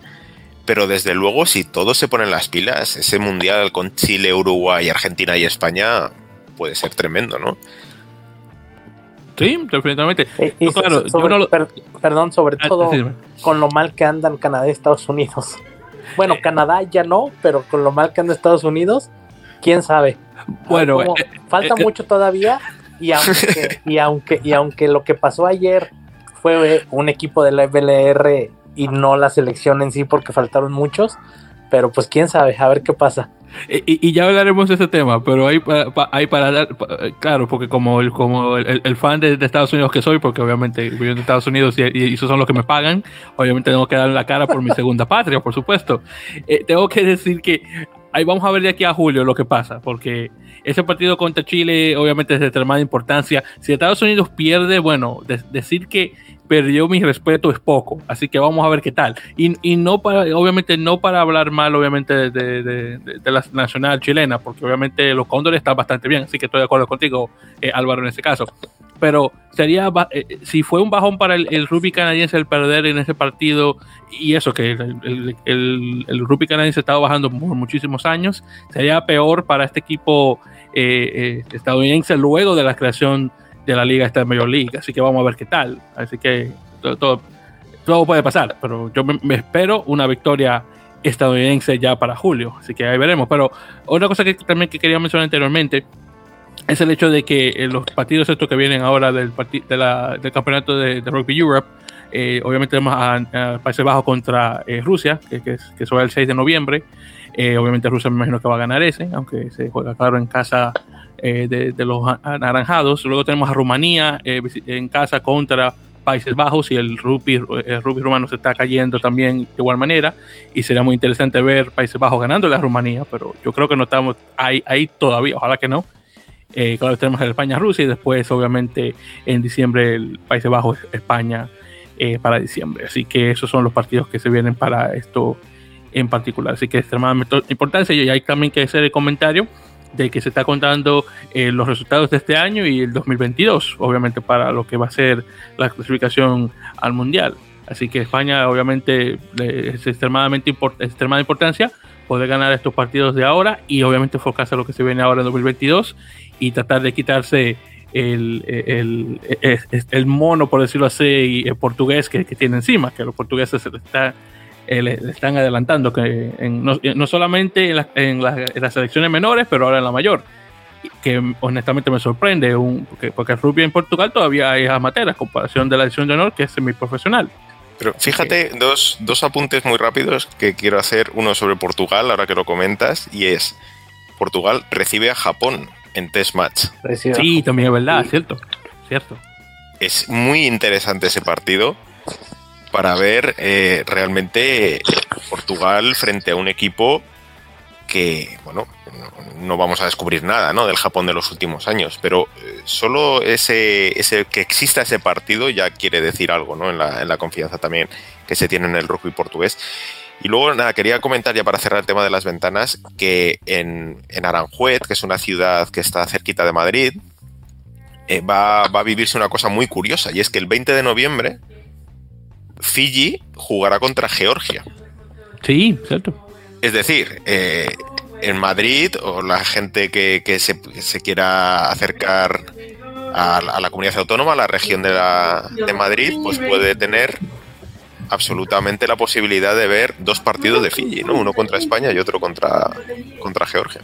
pero desde luego, si todos se ponen las pilas, ese mundial con Chile, Uruguay, Argentina y España puede ser tremendo, ¿no? Sí, definitivamente. perdón, sobre ah, todo con lo mal que andan Canadá y Estados Unidos. Bueno, Canadá ya no, pero con lo mal que anda Estados Unidos, quién sabe. Bueno, eh, falta eh, mucho todavía y aunque, y aunque y aunque lo que pasó ayer fue un equipo de la FLR y no la selección en sí porque faltaron muchos, pero pues quién sabe, a ver qué pasa. Y, ya hablaremos de ese tema, pero hay, hay para dar, claro, porque como el, como el, fan de, Estados Unidos que soy, porque obviamente vivo en Estados Unidos y, esos son los que me pagan, obviamente tengo que dar la cara por mi segunda patria, por supuesto. Eh, tengo que decir que ahí vamos a ver de aquí a julio lo que pasa, porque ese partido contra Chile obviamente es de extremada importancia. Si Estados Unidos pierde, bueno, decir que perdió mi respeto es poco, así que vamos a ver qué tal. Y, y no para, obviamente no para hablar mal, obviamente, de, de, la nacional chilena, porque obviamente los cóndores están bastante bien, así que estoy de acuerdo contigo, eh, Álvaro, en ese caso. Pero sería, eh, si fue un bajón para el, el, rugby canadiense el perder en ese partido, y eso, que el, el, el rugby canadiense estaba bajando por muchísimos años, sería peor para este equipo eh, estadounidense luego de la creación de la liga esta de Major League, así que vamos a ver qué tal. Así que todo, todo, puede pasar, pero yo me, espero una victoria estadounidense ya para julio, así que ahí veremos. Pero otra cosa que también que quería mencionar anteriormente es el hecho de que eh, los partidos estos que vienen ahora del, de del campeonato de, Rugby Europe, eh, obviamente tenemos a, Países Bajos contra eh, Rusia, que, que, que el 6 de noviembre. Obviamente Rusia me imagino que va a ganar ese, aunque se juega claro en casa eh, de, los anaranjados. Luego tenemos a Rumanía eh, en casa contra Países Bajos y el rugby, el rugby rumano se está cayendo también de igual manera. Y sería muy interesante ver Países Bajos ganando la Rumanía, pero yo creo que no estamos ahí, ahí todavía, ojalá que no. Eh, claro, tenemos el España-Rusia y después, obviamente, en diciembre el Países Bajos, España eh, para diciembre. Así que esos son los partidos que se vienen para esto en particular. Así que es extremadamente importante. Y hay también que hacer el comentario de que se está contando eh, los resultados de este año y el 2022, obviamente para lo que va a ser la clasificación al Mundial. Así que España obviamente es extremadamente extremada importancia poder ganar estos partidos de ahora y obviamente enfocarse en lo que se viene ahora en 2022 y tratar de quitarse el, el, el, el mono, por decirlo así, el portugués que, que, tiene encima, que a los portugueses se les está eh, le, están adelantando, que no, solamente en, las selecciones menores, pero ahora en la mayor. Que honestamente me sorprende, un, porque, el rugby en Portugal todavía es amateur, a comparación de la edición de honor, que es semiprofesional. Pero fíjate, dos, dos apuntes muy rápidos que quiero hacer. Uno sobre Portugal, ahora que lo comentas, y es: Portugal recibe a Japón en Test Match. Sí, también es verdad, cierto. Cierto. Es muy interesante ese partido para ver eh, realmente Portugal frente a un equipo que, bueno, no, vamos a descubrir nada ¿no? del Japón de los últimos años, pero eh, solo ese, ese, que exista ese partido ya quiere decir algo ¿no? en, la, en la confianza también que se tiene en el rugby portugués. Y luego, nada, quería comentar ya para cerrar el tema de las ventanas, que en, en Aranjuez, que es una ciudad que está cerquita de Madrid, eh, va, va, a vivirse una cosa muy curiosa, y es que el 20 de noviembre Fiji jugará contra Georgia. Sí, cierto. Es decir, eh, en Madrid, o la gente que, se, quiera acercar a, la comunidad autónoma, a la región de, la, de Madrid, pues puede tener absolutamente la posibilidad de ver dos partidos de Fiji, ¿no? Uno contra España y otro contra, contra Georgia.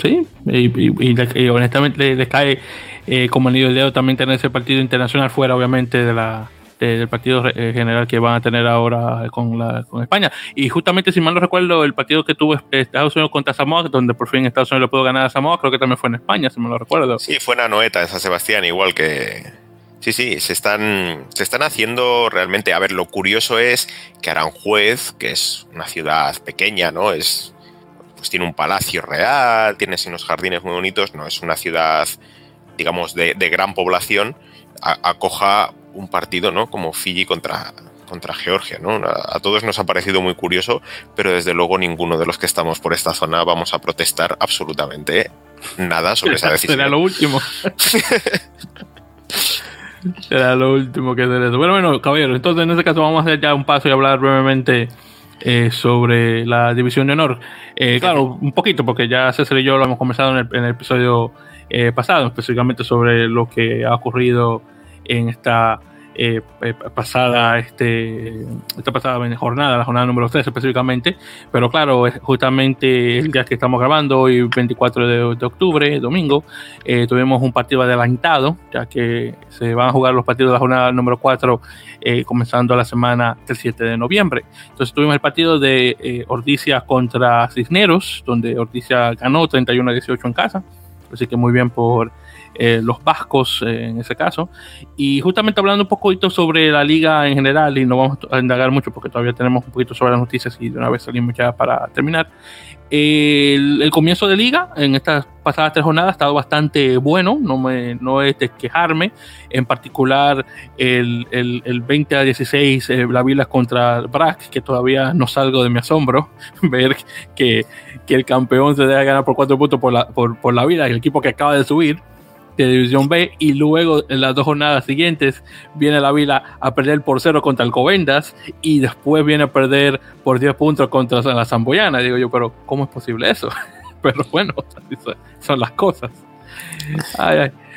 sí, y, honestamente les cae eh, como el dedo también tener ese partido internacional fuera, obviamente, de la, del partido eh, general que van a tener ahora con, la, con España. Y justamente, si mal no recuerdo, el partido que tuvo Estados Unidos contra Samoa, donde por fin Estados Unidos le pudo ganar a Samoa, creo que también fue en España, si mal lo recuerdo. Sí, fue en Anoeta, en San Sebastián, igual que, Sí, sí, se están, se están haciendo realmente. A ver, lo curioso es que Aranjuez, que es una ciudad pequeña, ¿no? Es, pues tiene un palacio real, tiene unos jardines muy bonitos, no es una ciudad, digamos, de, gran población, acoja un partido, ¿no? Como Fiji contra, contra Georgia, ¿no? A, todos nos ha parecido muy curioso, pero desde luego ninguno de los que estamos por esta zona vamos a protestar absolutamente nada sobre esa decisión. Será lo último. Será lo último que hacer eso. Bueno, bueno, caballero, entonces en este caso vamos a hacer ya un paso y hablar brevemente eh, sobre la división de honor. Eh, claro, un poquito, porque ya César y yo lo hemos conversado en el, en el episodio eh, pasado, específicamente sobre lo que ha ocurrido en esta eh, eh, pasada este esta pasada jornada, la jornada número 3 específicamente, pero claro, justamente el día que estamos grabando, hoy 24 de, octubre, domingo, eh, tuvimos un partido adelantado, ya que se van a jugar los partidos de la jornada número 4 comenzando la semana del 7 de noviembre. Entonces tuvimos el partido de Ordicia contra Cisneros, donde Ordicia ganó 31 a 18 en casa, así que muy bien por eh, los vascos eh, en ese caso. Y justamente hablando un poquito sobre la liga en general, y no vamos a indagar mucho porque todavía tenemos un poquito sobre las noticias y de una vez salimos ya para terminar. El, comienzo de liga en estas pasadas tres jornadas ha estado bastante bueno, no, me, no es de quejarme. En particular, el, el, 20 a 16, eh, la Vilas contra Brack, que todavía no salgo de mi asombro ver que, que el campeón se deja ganar por cuatro puntos por la, por, por la Vila, el equipo que acaba de subir de División B y luego en las dos jornadas siguientes viene la Vila a perder por cero contra el Covendas y después viene a perder por 10 puntos contra la Zamboyana. Digo yo, pero ¿cómo es posible eso? pero bueno, son las cosas.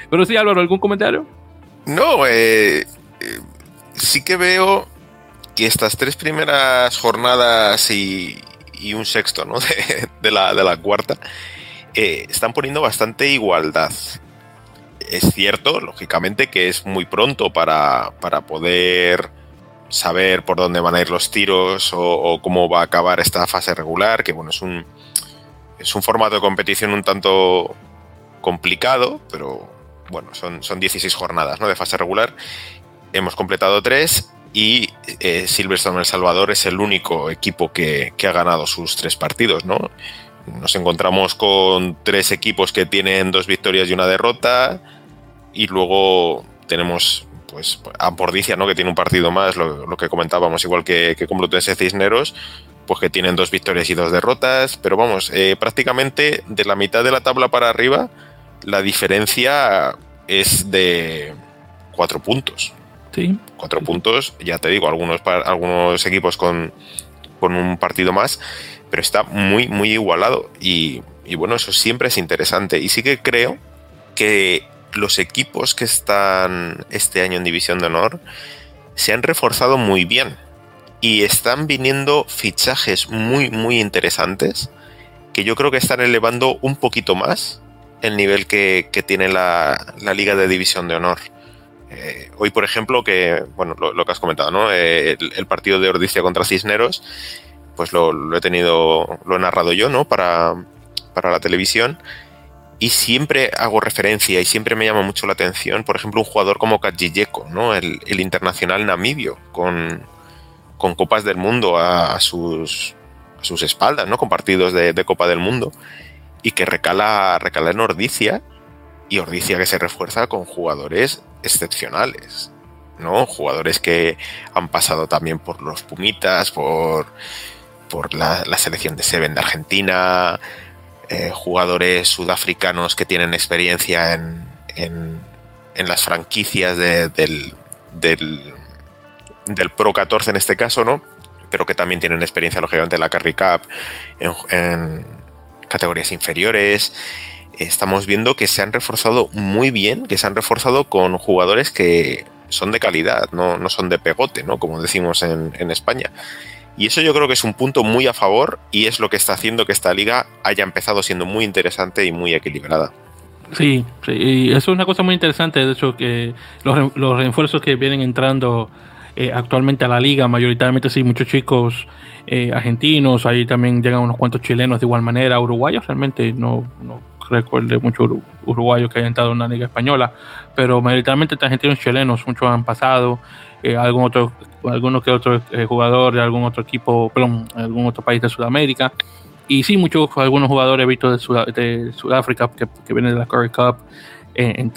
Pero sí, Álvaro, ¿algún comentario? No, eh, eh, sí que veo que estas tres primeras jornadas y, un sexto ¿no? de, la, de la cuarta eh, están poniendo bastante igualdad es cierto, lógicamente, que es muy pronto para, poder saber por dónde van a ir los tiros o, cómo va a acabar esta fase regular, que bueno, es un, es un formato de competición un tanto complicado, pero bueno, son, son 16 jornadas ¿no? de fase regular. Hemos completado tres y eh, Silverstone El Salvador es el único equipo que, que, ha ganado sus tres partidos, ¿no? Nos encontramos con tres equipos que tienen dos victorias y una derrota, y luego tenemos pues Ampordicia, ¿no? que tiene un partido más, lo, que comentábamos, igual que, que Complutense Cisneros, pues que tienen dos victorias y dos derrotas, pero vamos, eh, prácticamente de la mitad de la tabla para arriba, la diferencia es de cuatro puntos. Sí. Cuatro puntos, ya te digo, algunos, algunos equipos con, con un partido más, pero está muy, muy igualado y, y bueno, eso siempre es interesante. Y sí que creo que los equipos que están este año en División de Honor se han reforzado muy bien. y están viniendo fichajes muy, muy interesantes que yo creo que están elevando un poquito más el nivel que, tiene la, Liga de División de Honor. Eh, hoy, por ejemplo, que, bueno, lo, que has comentado, ¿no? Eh, el, partido de Ordicia contra Cisneros, pues lo, he tenido, lo he narrado yo, ¿no? Para, para la televisión. Y siempre hago referencia y siempre me llama mucho la atención, por ejemplo, un jugador como Kajijeko, ¿no? El, internacional namibio, con, con Copas del Mundo a, sus, a sus espaldas, ¿no? Con partidos de, Copa del Mundo y que recala, recala en Ordicia y Ordicia que se refuerza con jugadores excepcionales, ¿no? Jugadores que han pasado también por los Pumitas, por, por la, selección de Seven de Argentina, eh, jugadores sudafricanos que tienen experiencia en, en, las franquicias del, del, del, Pro 14 en este caso, ¿no? Pero que también tienen experiencia, lógicamente, en la Carry Cup, en categorías inferiores. Estamos viendo que se han reforzado muy bien, que se han reforzado con jugadores que son de calidad, no, no son de pegote, ¿no? Como decimos en, en España. Y eso yo creo que es un punto muy a favor y es lo que está haciendo que esta liga haya empezado siendo muy interesante y muy equilibrada. Sí, sí, y eso es una cosa muy interesante, de hecho, que los, los refuerzos que vienen entrando eh, actualmente a la liga, mayoritariamente sí, muchos chicos eh, argentinos, ahí también llegan unos cuantos chilenos de igual manera, uruguayos, realmente no, no recuerdo muchos uruguayos que hayan entrado en la liga española, pero mayoritariamente argentinos chilenos, muchos han pasado, eh, algún otro, algunos que otro eh, jugador de algún otro equipo, perdón, algún otro país de Sudamérica. Y sí, muchos, algunos jugadores he visto de, de Sudáfrica que, que, vienen de la Curry Cup, eh,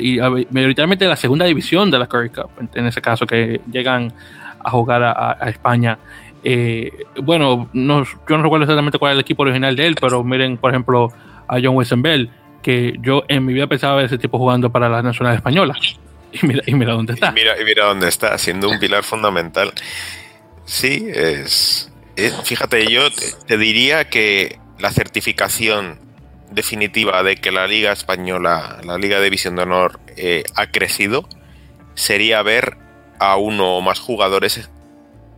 y mayoritariamente de la segunda división de la Curry Cup, en, ese caso, que llegan a jugar a, a España. Eh, bueno, no, yo no recuerdo exactamente cuál es el equipo original de él, pero miren, por ejemplo, a John Wesenbell, que yo en mi vida pensaba ver ese tipo jugando para la Nacional Española. Y mira, y mira dónde está. Y mira, y mira dónde está, siendo un pilar fundamental. Sí, es. fíjate, yo te, diría que la certificación definitiva de que la Liga Española, la Liga de División de Honor, eh, ha crecido sería ver a uno o más jugadores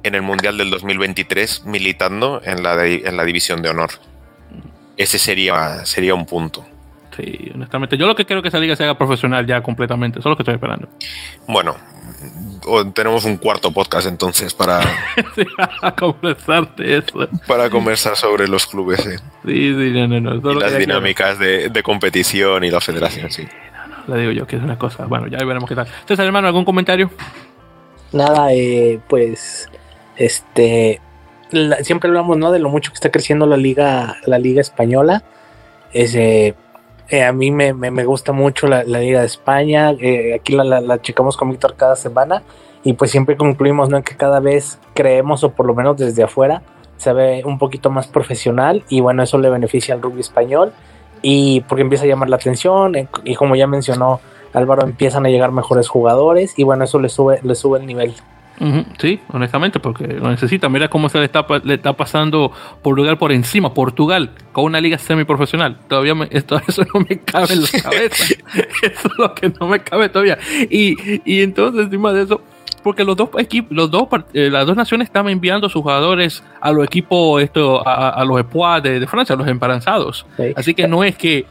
en el Mundial del 2023 militando en la, en la División de Honor. Ese sería, sería un punto. Sí, honestamente. Yo lo que quiero que esa liga se haga profesional ya completamente. Eso es lo que estoy esperando. Bueno, tenemos un cuarto podcast entonces para conversar de eso. Para conversar sobre los clubes. Sí, sí, no, no, no. Y las dinámicas de, de, competición y la federación, sí. No, no, le digo yo que es una cosa. Bueno, ya veremos qué tal. Entonces, hermano, ¿algún comentario? Nada, eh, pues este, siempre hablamos, ¿no? De lo mucho que está creciendo la liga, la liga española. Ese, eh, a mí me, gusta mucho la, liga de España. Eh, aquí la, checamos con Víctor cada semana y pues siempre concluimos, ¿no? Que cada vez creemos o por lo menos desde afuera se ve un poquito más profesional y bueno, eso le beneficia al rugby español y porque empieza a llamar la atención y como ya mencionó Álvaro empiezan a llegar mejores jugadores y bueno, eso le sube, le sube el nivel. Sí, honestamente, porque lo necesita. Mira cómo se le está, le está pasando Portugal por encima. Portugal, con una liga semiprofesional. Todavía esto, eso no me cabe en la cabeza. eso es lo que no me cabe todavía. Y, y entonces, encima de eso, porque los dos equipos, los dos, eh, las dos naciones están enviando sus jugadores a los equipos, esto, a, los Espoirs de, Francia, a los embaranzados. Así que no es que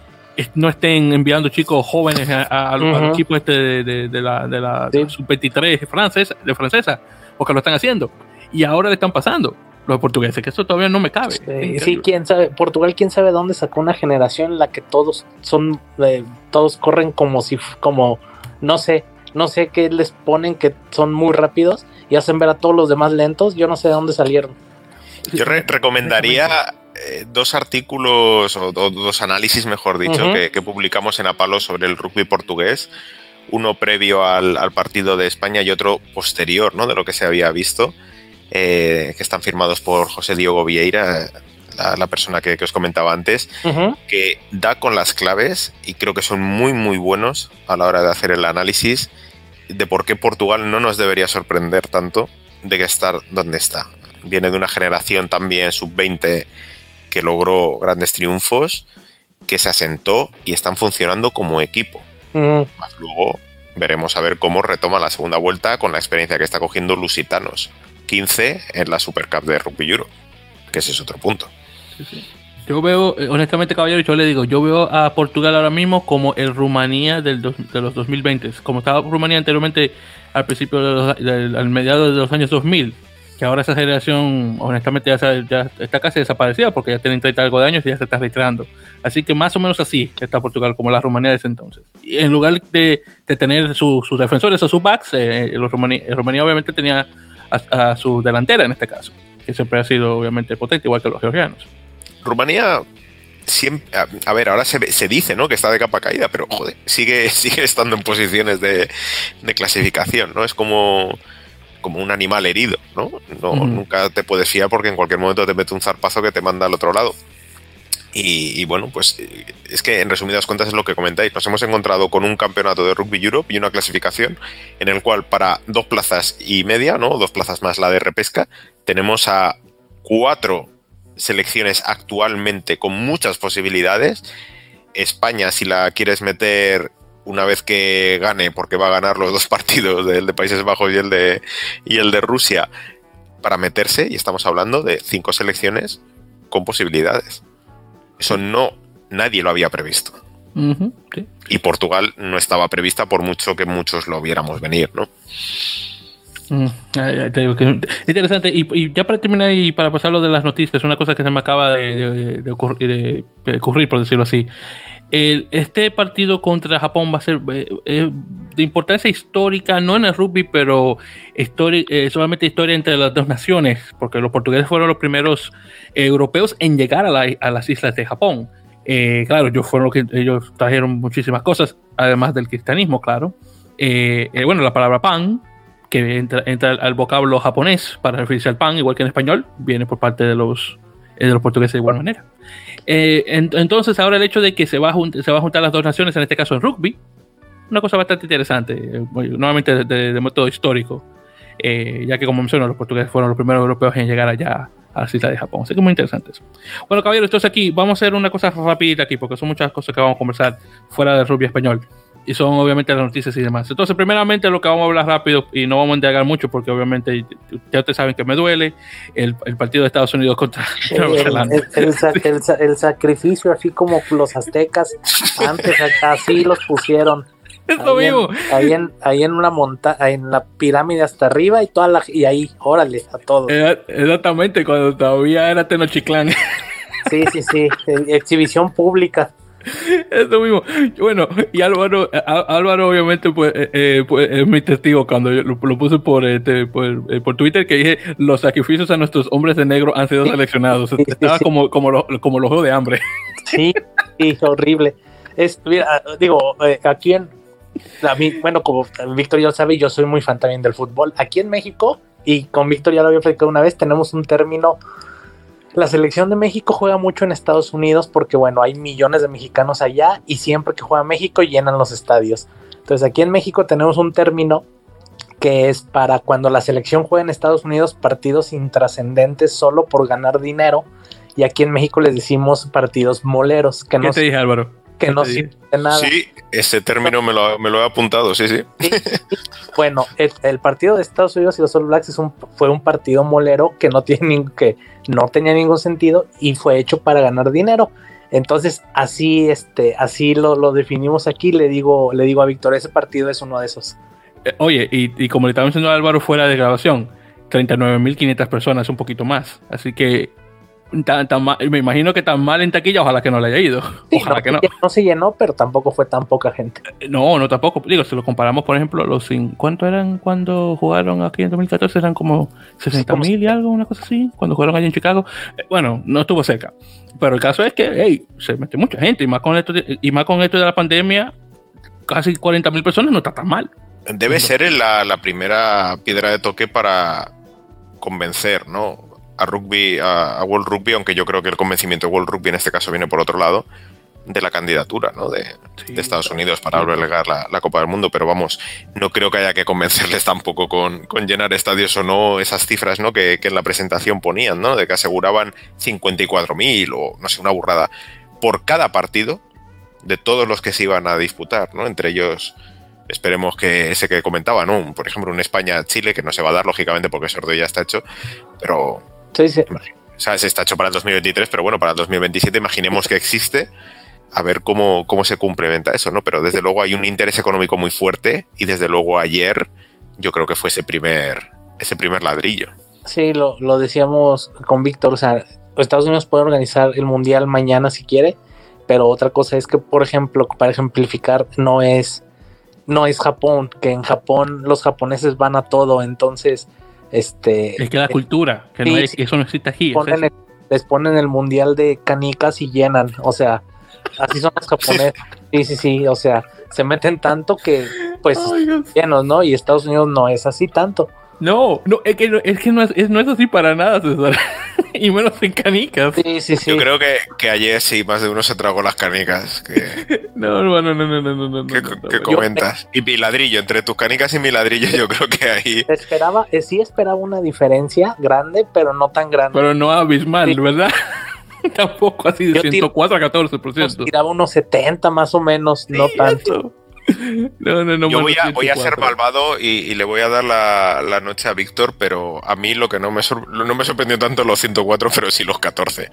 no estén enviando chicos jóvenes al equipo este de, la, de la sub-23 francesa, de francesa, porque lo están haciendo. Y ahora le están pasando los portugueses, que eso todavía no me cabe. Sí, quién sabe, Portugal quién sabe dónde sacó una generación en la que todos son, eh, todos corren como si, como, no sé, no sé qué les ponen que son muy rápidos y hacen ver a todos los demás lentos, yo no sé de dónde salieron. Yo recomendaría eh, dos artículos o dos análisis, mejor dicho, que, publicamos en Apalo sobre el rugby portugués. Uno previo al, partido de España y otro posterior, ¿no? De lo que se había visto, eh, que están firmados por José Diego Vieira, la, persona que, os comentaba antes, que da con las claves y creo que son muy, muy buenos a la hora de hacer el análisis de por qué Portugal no nos debería sorprender tanto de que estar donde está. Viene de una generación también sub-20 que logró grandes triunfos, que se asentó y están funcionando como equipo. luego veremos a ver cómo retoma la segunda vuelta con la experiencia que está cogiendo Lusitanos. 15 en la Super Cup de Rugby Euro, que ese es otro punto. Yo veo, eh, honestamente, caballero, yo le digo, yo veo a Portugal ahora mismo como el Rumanía del de los 2020. Como estaba Rumanía anteriormente al principio, de al mediado de los años 2000, que ahora esa generación, honestamente, ya, está casi desaparecida porque ya tienen 30 algo de años y ya se está retirando. Así que más o menos así está Portugal, como la Rumanía de ese entonces. Y en lugar de, tener sus defensores o sus backs, eh, los Rumanía, Rumanía obviamente tenía a, su delantera en este caso, que siempre ha sido obviamente potente, igual que los georgianos. Rumanía siempre, a, ver, ahora se, se, dice, ¿no? Que está de capa caída, pero joder, sigue, sigue estando en posiciones de, clasificación, ¿no? Es como, como un animal herido, ¿no? no Nunca te puedes fiar porque en cualquier momento te mete un zarpazo que te manda al otro lado. Y, bueno, pues es que en resumidas cuentas es lo que comentáis. Nos hemos encontrado con un campeonato de Rugby Europe y una clasificación en el cual para dos plazas y media, ¿no? Dos plazas más la de repesca, tenemos a cuatro selecciones actualmente con muchas posibilidades. España, si la quieres meter una vez que gane, porque va a ganar los dos partidos, el de Países Bajos y el de, y el de Rusia, para meterse, y estamos hablando de cinco selecciones con posibilidades. Eso no, nadie lo había previsto. Y Portugal no estaba prevista por mucho que muchos lo viéramos venir, ¿no? Mm, interesante. Y, ya para terminar y para pasar lo de las noticias, una cosa que se me acaba de, ocurrir, por decirlo así. Este partido contra Japón va a ser eh, eh, de importancia histórica, no en el rugby, pero eh, solamente historia entre las dos naciones, porque los portugueses fueron los primeros europeos en llegar a, las islas de Japón. claro, ellos fueron los que ellos trajeron muchísimas cosas, además del cristianismo, claro. bueno, la palabra pan, que entra, al vocablo japonés para referirse al pan, igual que en español, viene por parte de los, eh, de los portugueses de igual manera. Eh, entonces, ahora el hecho de que se va, a se va a juntar las dos naciones, en este caso en rugby, una cosa bastante interesante, eh, nuevamente de, método histórico, ya que como menciono, los portugueses fueron los primeros europeos en llegar allá a las islas de Japón. Así que muy interesante eso. Bueno, caballeros, entonces aquí vamos a hacer una cosa rápida aquí, porque son muchas cosas que vamos a conversar fuera del rugby español y son obviamente las noticias y demás. Entonces, primeramente lo que vamos a hablar rápido y no vamos a indagar mucho porque obviamente ya ustedes saben que me duele el, el partido de Estados Unidos contra el, sacrificio, así como los aztecas, antes así los pusieron. ahí En, ahí, en, ahí en una montaña, en la pirámide hasta arriba y toda la, y ahí, órale, a todos. Exactamente, cuando todavía era Tenochtitlán. Sí, sí, sí, exhibición pública. Eso mismo. Bueno, y Álvaro, Álvaro obviamente pues, eh, eh, pues, es mi testigo cuando yo lo, puse por, este, eh, por, Twitter que dije los sacrificios a nuestros hombres de negro han sido seleccionados. Estaba como, como, lo, como los de hambre. Sí, sí, horrible. Es, mira, digo, aquí en, a mí, bueno, como Víctor ya lo sabe, yo soy muy fan también del fútbol. Aquí en México, y con Víctor ya lo había platicado una vez, tenemos un término la selección de México juega mucho en Estados Unidos porque, bueno, hay millones de mexicanos allá y siempre que juega México llenan los estadios. Entonces aquí en México tenemos un término que es para cuando la selección juega en Estados Unidos partidos intrascendentes solo por ganar dinero y aquí en México les decimos partidos moleros. Que ¿Qué te dije Álvaro? Que no sirve de nada. Sí, ese término me lo, me lo he apuntado, sí, sí. Bueno, el, partido de Estados Unidos y los All Blacks es un, fue un partido molero que no tiene que no tenía ningún sentido y fue hecho para ganar dinero. Entonces, así, este, así lo, lo definimos aquí. Le digo, le digo a Víctor, ese partido es uno de esos. Eh, oye, y, y, como le estaba diciendo a Álvaro fuera de grabación, 39.500 personas, un poquito más. Así que me imagino que tan mal en taquilla, ojalá que no le haya ido. ojalá no, que no. No se llenó, pero tampoco fue tan poca gente. Eh, no, no tampoco. Digo, si lo comparamos, por ejemplo, los ¿cuánto eran cuando jugaron aquí en 2014? Eran como 60 mil y algo, una cosa así, cuando jugaron allí en Chicago. Eh, bueno, no estuvo cerca. Pero el caso es que, hey, se mete mucha gente y más con esto de, y más con esto de la pandemia, casi 40 mil personas no está tan mal. Debe ser la, la primera piedra de toque para convencer, ¿no? A rugby, a, World Rugby, aunque yo creo que el convencimiento de World Rugby en este caso viene por otro lado, de la candidatura ¿no? de, Estados Unidos para albergar la, Copa del Mundo, pero vamos, no creo que haya que convencerles tampoco con, llenar estadios o no esas cifras ¿no? que, en la presentación ponían, ¿no? de que aseguraban 54.000 o no sé, una burrada por cada partido de todos los que se iban a disputar, ¿no? entre ellos Esperemos que ese que comentaba, ¿no? Por ejemplo, un España-Chile, que no se va a dar, lógicamente, porque el sorteo ya está hecho, pero. Sí, sí. O sea, se está hecho para el 2023, pero bueno, para el 2027 imaginemos que existe, a ver cómo, cómo se complementa eso, ¿no? Pero desde luego hay un interés económico muy fuerte y desde luego ayer yo creo que fue ese primer, ese primer ladrillo. Sí, lo, lo decíamos con Víctor, o sea, Estados Unidos puede organizar el Mundial mañana si quiere, pero otra cosa es que, por ejemplo, para ejemplificar, no es, no es Japón, que en Japón los japoneses van a todo, entonces, este... Es que la cultura, que no es, eso no existe aquí. les ponen el Mundial de canicas y llenan, o sea, así son los japoneses. Sí, sí, sí, o sea, se meten tanto que, pues, llenos, ¿no? Y Estados Unidos no es así tanto. No, no, es que no es, que no es, no es así para nada, César. y menos en canicas. Sí, sí, sí. Yo creo que, que, ayer sí, más de uno se tragó las canicas. Que... no, no, no, no, no, no, no. ¿Qué, qué comentas? y mi ladrillo, entre tus canicas y mi ladrillo, yo creo que ahí. Esperaba, eh, sí esperaba una diferencia grande, pero no tan grande. Pero no abismal, ¿verdad? Tampoco así de 104 a 14%. Tiraba unos 70 más o menos, no tanto. No, no, no, Yo voy a, voy a, ser malvado y, le voy a dar la, noche a Víctor, pero a mí lo que no me, no me sorprendió tanto los 104, pero sí los 14.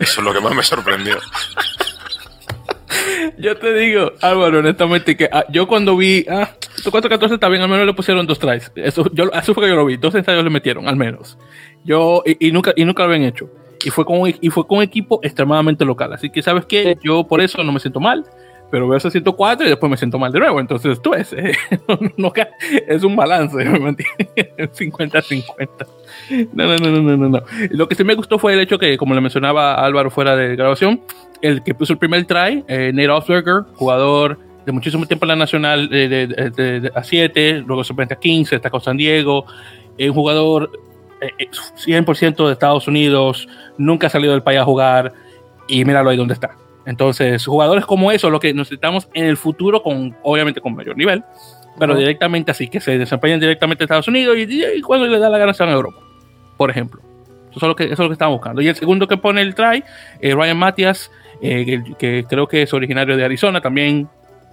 Eso es lo que más me sorprendió. Yo te digo, Álvaro, honestamente, que ah, yo cuando vi, ah, 104-14 está bien, al menos le pusieron dos tries. Eso, yo, eso fue que yo lo vi, dos ensayos le metieron, al menos. Yo, y, nunca, y nunca lo habían hecho. Y fue, con, y fue con un equipo extremadamente local. Así que, ¿sabes qué? Yo por eso no me siento mal pero veo ese 104 y después me siento mal de nuevo. Entonces, tú es, no, es un balance, ¿me entiendes? 50-50. No, no, no, no, no, no. Lo que sí me gustó fue el hecho que, como le mencionaba Álvaro fuera de grabación, el que puso el primer try, eh, Nate Osberger, jugador de muchísimo tiempo en la Nacional eh, de, a 7, luego se a 15, está con San Diego, un jugador 100% eh, de Estados Unidos, nunca ha salido del país a jugar y míralo ahí donde está. Entonces, jugadores como eso, lo que necesitamos en el futuro, con obviamente con mayor nivel, pero directamente así, que se desempeñen directamente en Estados Unidos y, cuando le da la gana en Europa, por ejemplo. Eso es lo que, eso es lo que estamos buscando. Y el segundo que pone el try, eh, Ryan Matias, eh, que, creo que es originario de Arizona, también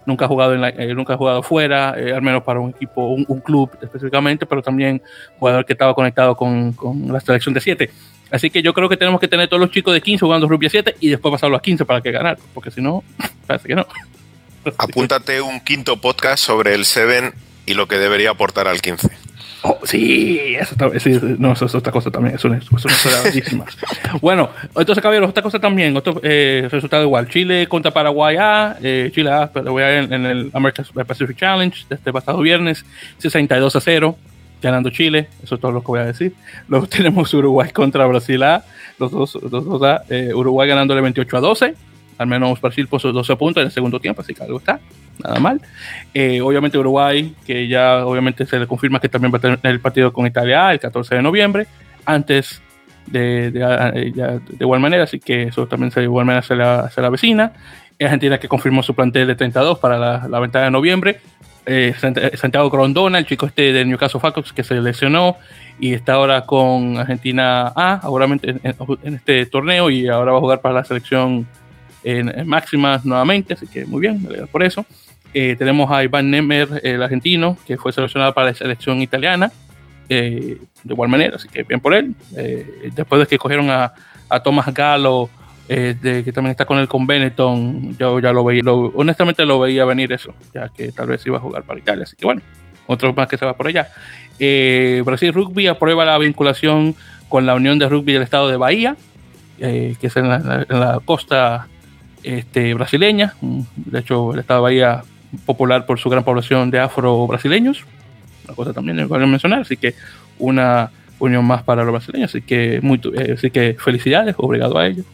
nunca ha jugado, en eh, nunca ha jugado fuera, al menos para un equipo, un, club específicamente, pero también jugador que estaba conectado con, con la selección de 7. Así que yo creo que tenemos que tener todos los chicos de 15 jugando rugby a 7 y después pasarlo a 15 para que ganar, porque si no, parece que no. Apúntate un quinto podcast sobre el 7 y lo que debería aportar al 15. Oh, sí, eso, sí, no, eso es otra cosa también, eso, es una historia bueno, entonces, caballeros, otra cosa también, otro eh, resultado igual. Chile contra Paraguay A, eh, Chile A, Paraguay en, en el American Pacific Challenge, este pasado viernes, 62 a 0 ganando Chile, eso es todo lo que voy a decir. Luego tenemos Uruguay contra Brasil A, los dos, los dos A, eh, Uruguay ganándole 28 a 12, al menos Brasil puso 12 puntos en el segundo tiempo, así que algo está, nada mal. Eh, obviamente Uruguay, que ya obviamente se le confirma que también va a tener el partido con Italia el 14 de noviembre, antes de, de, eh, de, igual manera, así que eso también se, de igual manera se la, se la vecina. Argentina que confirmó su plantel de 32 para la, la ventana de noviembre, eh, Santiago Grondona, el chico este de Newcastle Falcons que se lesionó y está ahora con Argentina A, ahora en, este torneo y ahora va a jugar para la selección en, máxima nuevamente, así que muy bien, por eso. Eh, tenemos a Iván Nemer, el argentino, que fue seleccionado para la selección italiana, eh, de igual manera, así que bien por él. después de que cogieron a, a Tomás Galo eh, de, que también está con el con Benetton, yo ya lo veía, honestamente lo veía venir eso, ya que tal vez iba a jugar para Italia, así que bueno, otro más que se va por allá. Eh, Brasil Rugby aprueba la vinculación con la Unión de Rugby del Estado de Bahía, eh, que es en la, costa este, brasileña, de hecho el Estado de Bahía popular por su gran población de afro-brasileños, una cosa también que a mencionar, así que una unión más para los brasileños, así que, muy, así que felicidades, obrigado a ellos.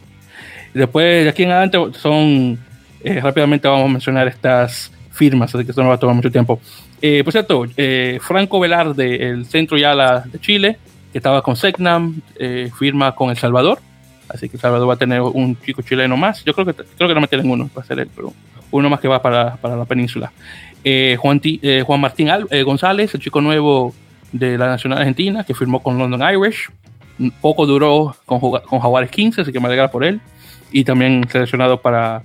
Después, de aquí en adelante, son. Eh, rápidamente vamos a mencionar estas firmas, así que esto no va a tomar mucho tiempo. Eh, por cierto, eh, Franco Velarde, el centro Yala de Chile, que estaba con Segnam, eh, firma con El Salvador. Así que El Salvador va a tener un chico chileno más. Yo creo que creo que no me tienen uno, va a ser él, pero uno más que va para, para la península. Juan, Juan Martín González, el chico nuevo de la Nacional Argentina, que firmó con London Irish. Poco duró con, con Jaguares 15, así que me alegra por él y también seleccionado para,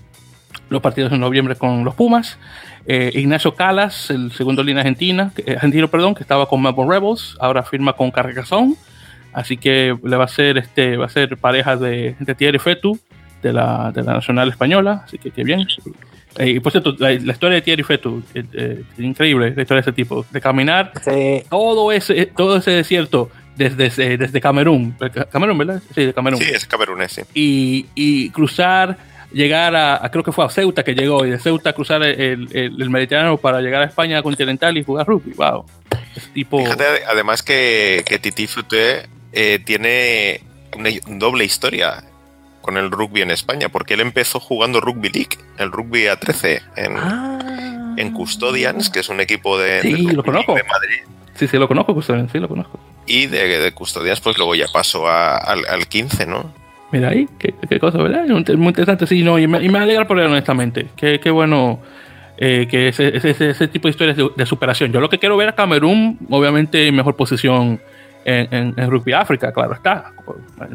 los partidos en noviembre con los Pumas. Eh, Ignacio Calas, el segundo línea argentina, argentino, perdón, que estaba con Melbourne Rebels, ahora firma con Carcasón. Así que le va a ser este, va a ser pareja de, de Thierry Fetu de la, de la Nacional Española. Así que qué bien. Eh, y por cierto, la, historia de Thierry Fetu, es eh, increíble, la historia de ese tipo, de caminar todo, ese, todo ese desierto desde, desde Camerún, Camerún, ¿verdad? Sí, de Camerún. Sí, es Camerún, sí. Y, y cruzar llegar a, creo que fue a Ceuta que llegó, y de Ceuta cruzar el, el, Mediterráneo para llegar a España continental y jugar rugby. Wow. tipo... Fíjate, además que, que Titi Futé eh, tiene una doble historia con el rugby en España, porque él empezó jugando rugby league, el rugby A13 en, ah. en Custodians, que es un equipo de, sí, lo conozco. de Madrid. Sí, sí, lo conozco, Custodians, sí, lo conozco. Y de, de Custodians, pues luego ya pasó al, al 15, ¿no? Mira ahí, qué, qué cosa, ¿verdad? Muy interesante, sí, no, y me, y me alegra por él, honestamente. Qué, qué bueno eh, que ese, ese, ese, tipo de historias de, superación. Yo lo que quiero ver a Camerún, obviamente, en mejor posición en, en, Rugby África, claro está.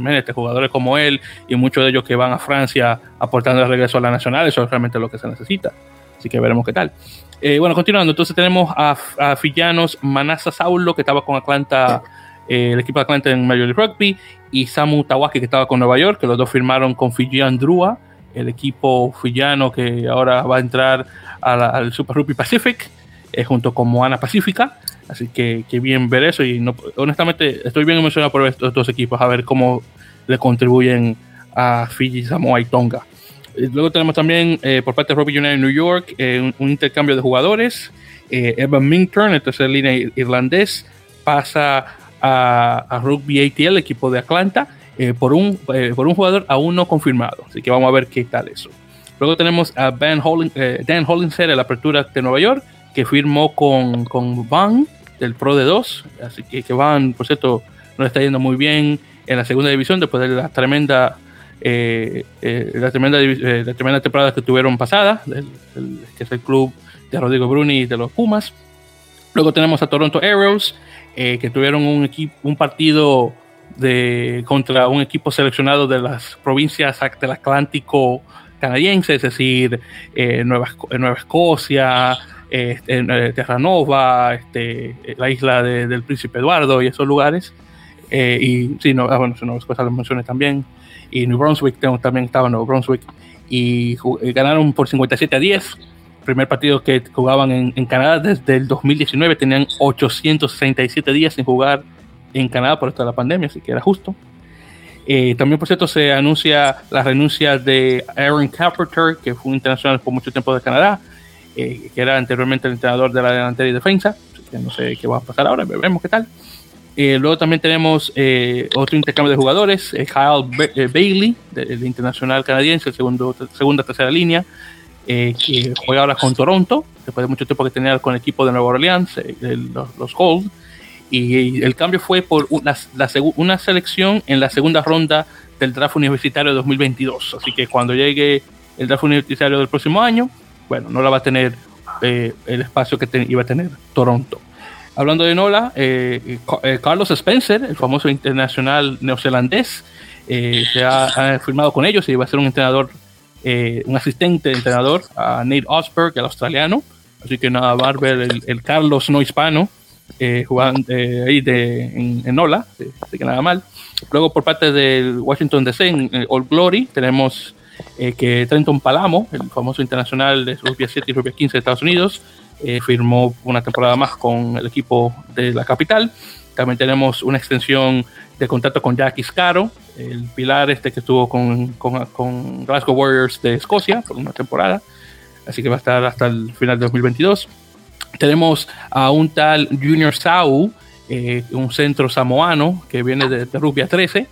Este, jugadores como él y muchos de ellos que van a Francia aportando el regreso a la nacional, eso es realmente lo que se necesita. Así que veremos qué tal. Eh, bueno, continuando, entonces tenemos a, a Fillanos Manasa Saulo, que estaba con Atlanta el equipo de Atlanta en Major League Rugby, y Samu Tawaki, que estaba con Nueva York, que los dos firmaron con Fijian Drua, el equipo fillano que ahora va a entrar al Super Rugby Pacific, eh, junto con Moana Pacífica. Así que, que, bien ver eso. Y no, honestamente, estoy bien emocionado por estos dos equipos, a ver cómo le contribuyen a Fiji, Samoa y Tonga. Eh, luego tenemos también eh, por parte de Rugby United New York un, un, intercambio de jugadores. Evan Minturn, el tercer línea irlandés, pasa a, Rugby ATL, equipo de Atlanta, eh, por, un, eh, por un jugador aún no confirmado. Así que vamos a ver qué tal eso. Luego tenemos a ben eh, Dan Hollinger en la apertura de Nueva York, que firmó con, con Van del Pro de 2. Así que, que Van, por cierto, no está yendo muy bien en la segunda división después de la tremenda, la, tremenda la tremenda temporada que tuvieron pasada, que es el club de Rodrigo Bruni y de los Pumas. Luego tenemos a Toronto Arrows, eh, que tuvieron un, equipo, un partido de, contra un equipo seleccionado de las provincias del Atlántico canadiense, es decir, eh, Nueva, Nueva, Escocia, eh, eh Terranova, este, la isla del Príncipe Eduardo y esos lugares. y sí, no, ah, bueno, Nueva Escocia lo mencioné también. Y New Brunswick también estaba en New Brunswick. Y, y ganaron por 57 a 10 primer partido que jugaban en, Canadá desde el 2019, tenían 867 días sin jugar en Canadá por esto de la pandemia, así que era justo. Eh, también, por cierto, se anuncia la renuncia de Aaron Carpenter, que fue un internacional por mucho tiempo de Canadá, eh, que era anteriormente el entrenador de la delantera y defensa. Así que no sé qué va a pasar ahora, veremos qué tal. Eh, luego también tenemos otro intercambio de jugadores, Kyle Bailey, del internacional canadiense, segundo, segunda, tercera línea, eh, que juega ahora con Toronto, después de mucho tiempo que tenía con el equipo de Nueva Orleans, eh, los, los Gold. Y, el cambio fue por una, la, una selección en la segunda ronda del draft universitario de 2022. Así que cuando llegue el draft universitario del próximo año, bueno, no la va a tener eh, el espacio que iba a tener Toronto. Hablando de Nola, Carlos Spencer, el famoso internacional neozelandés, se ha, ha, firmado con ellos y va a ser un entrenador eh, un asistente entrenador, a Nate Osberg, el australiano. Así que nada, a ver el, Carlos no hispano eh, jugando eh, ahí de, en, en Ola, así que nada mal. Luego por parte del Washington DC, en All Glory, tenemos que Trenton Palamo, el famoso internacional de Rugby 7 y Rugby 15 de Estados Unidos, firmó una temporada más con el equipo de la capital. También tenemos una extensión de contrato con Jack Iscaro, el pilar este que estuvo con, con, con, Glasgow Warriors de Escocia por una temporada. Así que va a estar hasta el final de 2022. Tenemos a un tal Junior Sau, eh, un centro samoano que viene de, de Rubia 13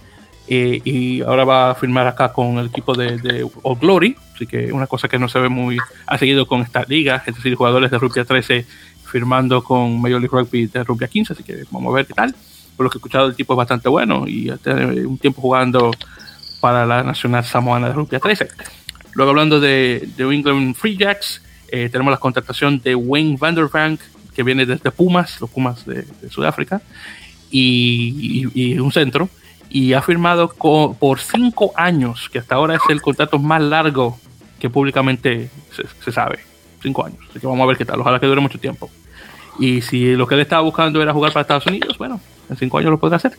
eh, y ahora va a firmar acá con el equipo de, de All Glory. Así que una cosa que no se ve muy ha seguido con esta liga, es decir, jugadores de Rubia 13 firmando con Major League Rugby de Rubia 15. Así que vamos a ver qué tal por lo que he escuchado, el tipo es bastante bueno y un tiempo jugando para la Nacional Samoana de Rugby 13. Luego, hablando de, New England Free Jacks, eh, tenemos la contratación de Wayne Vanderbank, que viene desde Pumas, los Pumas de, Sudáfrica, y, un centro, y ha firmado por cinco años, que hasta ahora es el contrato más largo que públicamente se, sabe. Cinco años. Así que vamos a ver qué tal. Ojalá que dure mucho tiempo. Y si lo que él estaba buscando era jugar para Estados Unidos, bueno, en cinco años lo podrá hacer.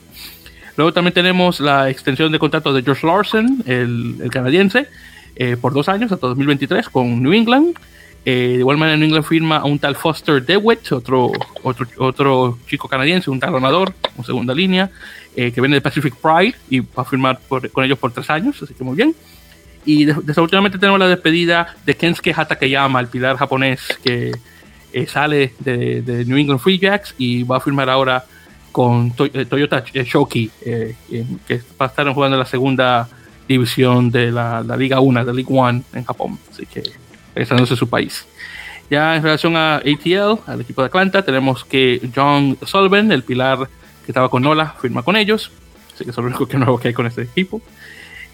Luego también tenemos la extensión de contrato de George Larson, el, canadiense, eh, por dos años, hasta 2023, con New England. Eh, de igual manera, New England firma a un tal Foster DeWitt, otro, otro, otro chico canadiense, un talonador, un segunda línea, eh, que viene de Pacific Pride y va a firmar con ellos por tres años, así que muy bien. Y desafortunadamente tenemos la despedida de Kensuke Hatakeyama, el pilar japonés que eh, sale de, de, New England Free Jacks y va a firmar ahora con Toyota Shoki, que va a estar jugando en la segunda división de la, la Liga 1, de League One en Japón. Así que regresándose a su país. Ya en relación a ATL, al equipo de Atlanta, tenemos que John Sullivan, el pilar que estaba con Nola, firma con ellos. Así que es lo único que nuevo que hay con este equipo.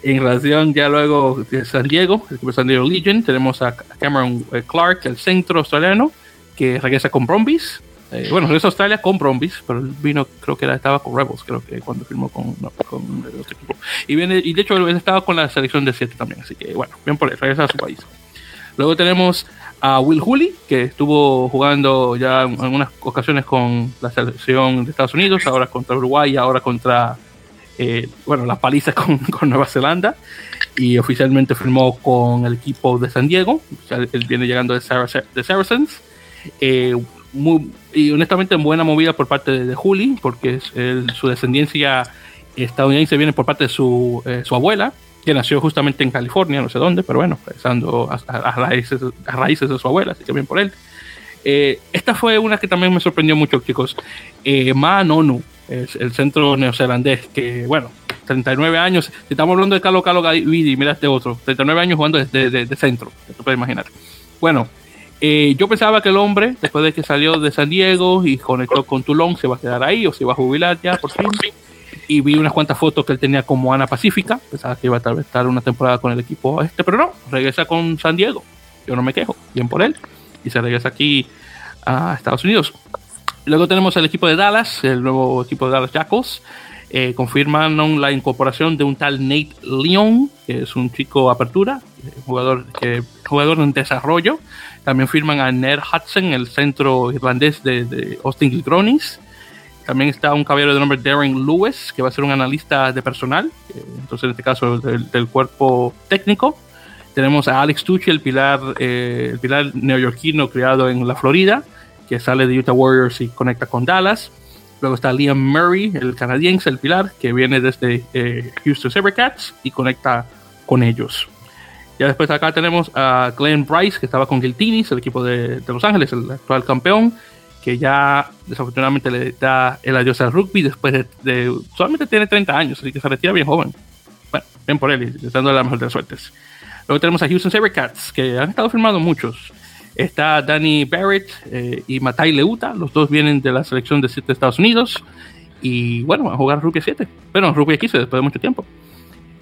En relación ya luego de San Diego, el equipo de San Diego Legion, tenemos a Cameron eh, Clark, el centro australiano, que regresa con Brombies. Eh, bueno, regresa a Australia con Brombies, pero vino, creo que era, estaba con Rebels, creo que cuando firmó con, con el otro equipo. Y, viene, y de hecho él estaba con la selección de 7 también, así que bueno, bien por él, regresa a su país. Luego tenemos a Will Hooley, que estuvo jugando ya en algunas ocasiones con la selección de Estados Unidos, ahora contra Uruguay ahora contra, eh, bueno, las palizas con, Nueva Zelanda. Y oficialmente firmó con el equipo de San Diego. él viene llegando de, Saracens. Eh, y honestamente, buena movida por parte de, de porque su descendencia estadounidense viene por parte de su, eh, su abuela, que nació justamente en California, no sé dónde, pero bueno, pensando a, raíces, a raíces de su abuela, así que bien por él. Eh, esta fue una que también me sorprendió mucho, chicos. Eh, Ma Nonu, es el centro neozelandés, que bueno, 39 años, si estamos hablando de Calo Calo Gavidi, mira este otro, 39 años jugando de, de, centro, te puedes imaginar. Bueno, eh, yo pensaba que el hombre, después de que salió de San Diego y conectó con Toulon, se va a quedar ahí o se va a jubilar ya por fin y vi unas cuantas fotos que él tenía como Ana Pacífica. Pensaba que iba a estar una temporada con el equipo este, pero no, regresa con San Diego. Yo no me quejo, bien por él. Y se regresa aquí a Estados Unidos. Luego tenemos el equipo de Dallas, el nuevo equipo de Dallas Jackals. Eh, confirman la incorporación de un tal Nate Leon, que es un chico apertura, eh, jugador, jugador en desarrollo. También firman a Ned Hudson, el centro irlandés de, de Austin Gilgronis. También está un caballero de nombre Darren Lewis, que va a ser un analista de personal, eh, entonces en este caso del, cuerpo técnico. Tenemos a Alex Tucci, el pilar, eh, el pilar neoyorquino criado en la Florida, que sale de Utah Warriors y conecta con Dallas. Luego está Liam Murray, el canadiense, el pilar, que viene desde eh, Houston Sabercats y conecta con ellos. Ya después acá tenemos a Glenn Bryce, que estaba con Giltinis, el equipo de, de Los Ángeles, el actual campeón que ya desafortunadamente le da el adiós al rugby después de, solamente tiene 30 años, así que se retira bien joven. Bueno, bien por él y dándole la mejor de las suertes. Luego tenemos a Houston Sabercats, que han estado firmando muchos. Está Danny Barrett eh, y Matai Leuta, los dos vienen de la selección de 7 de Estados Unidos. Y bueno, van a jugar Rugby 7. Bueno, Rugby 15 después de mucho tiempo.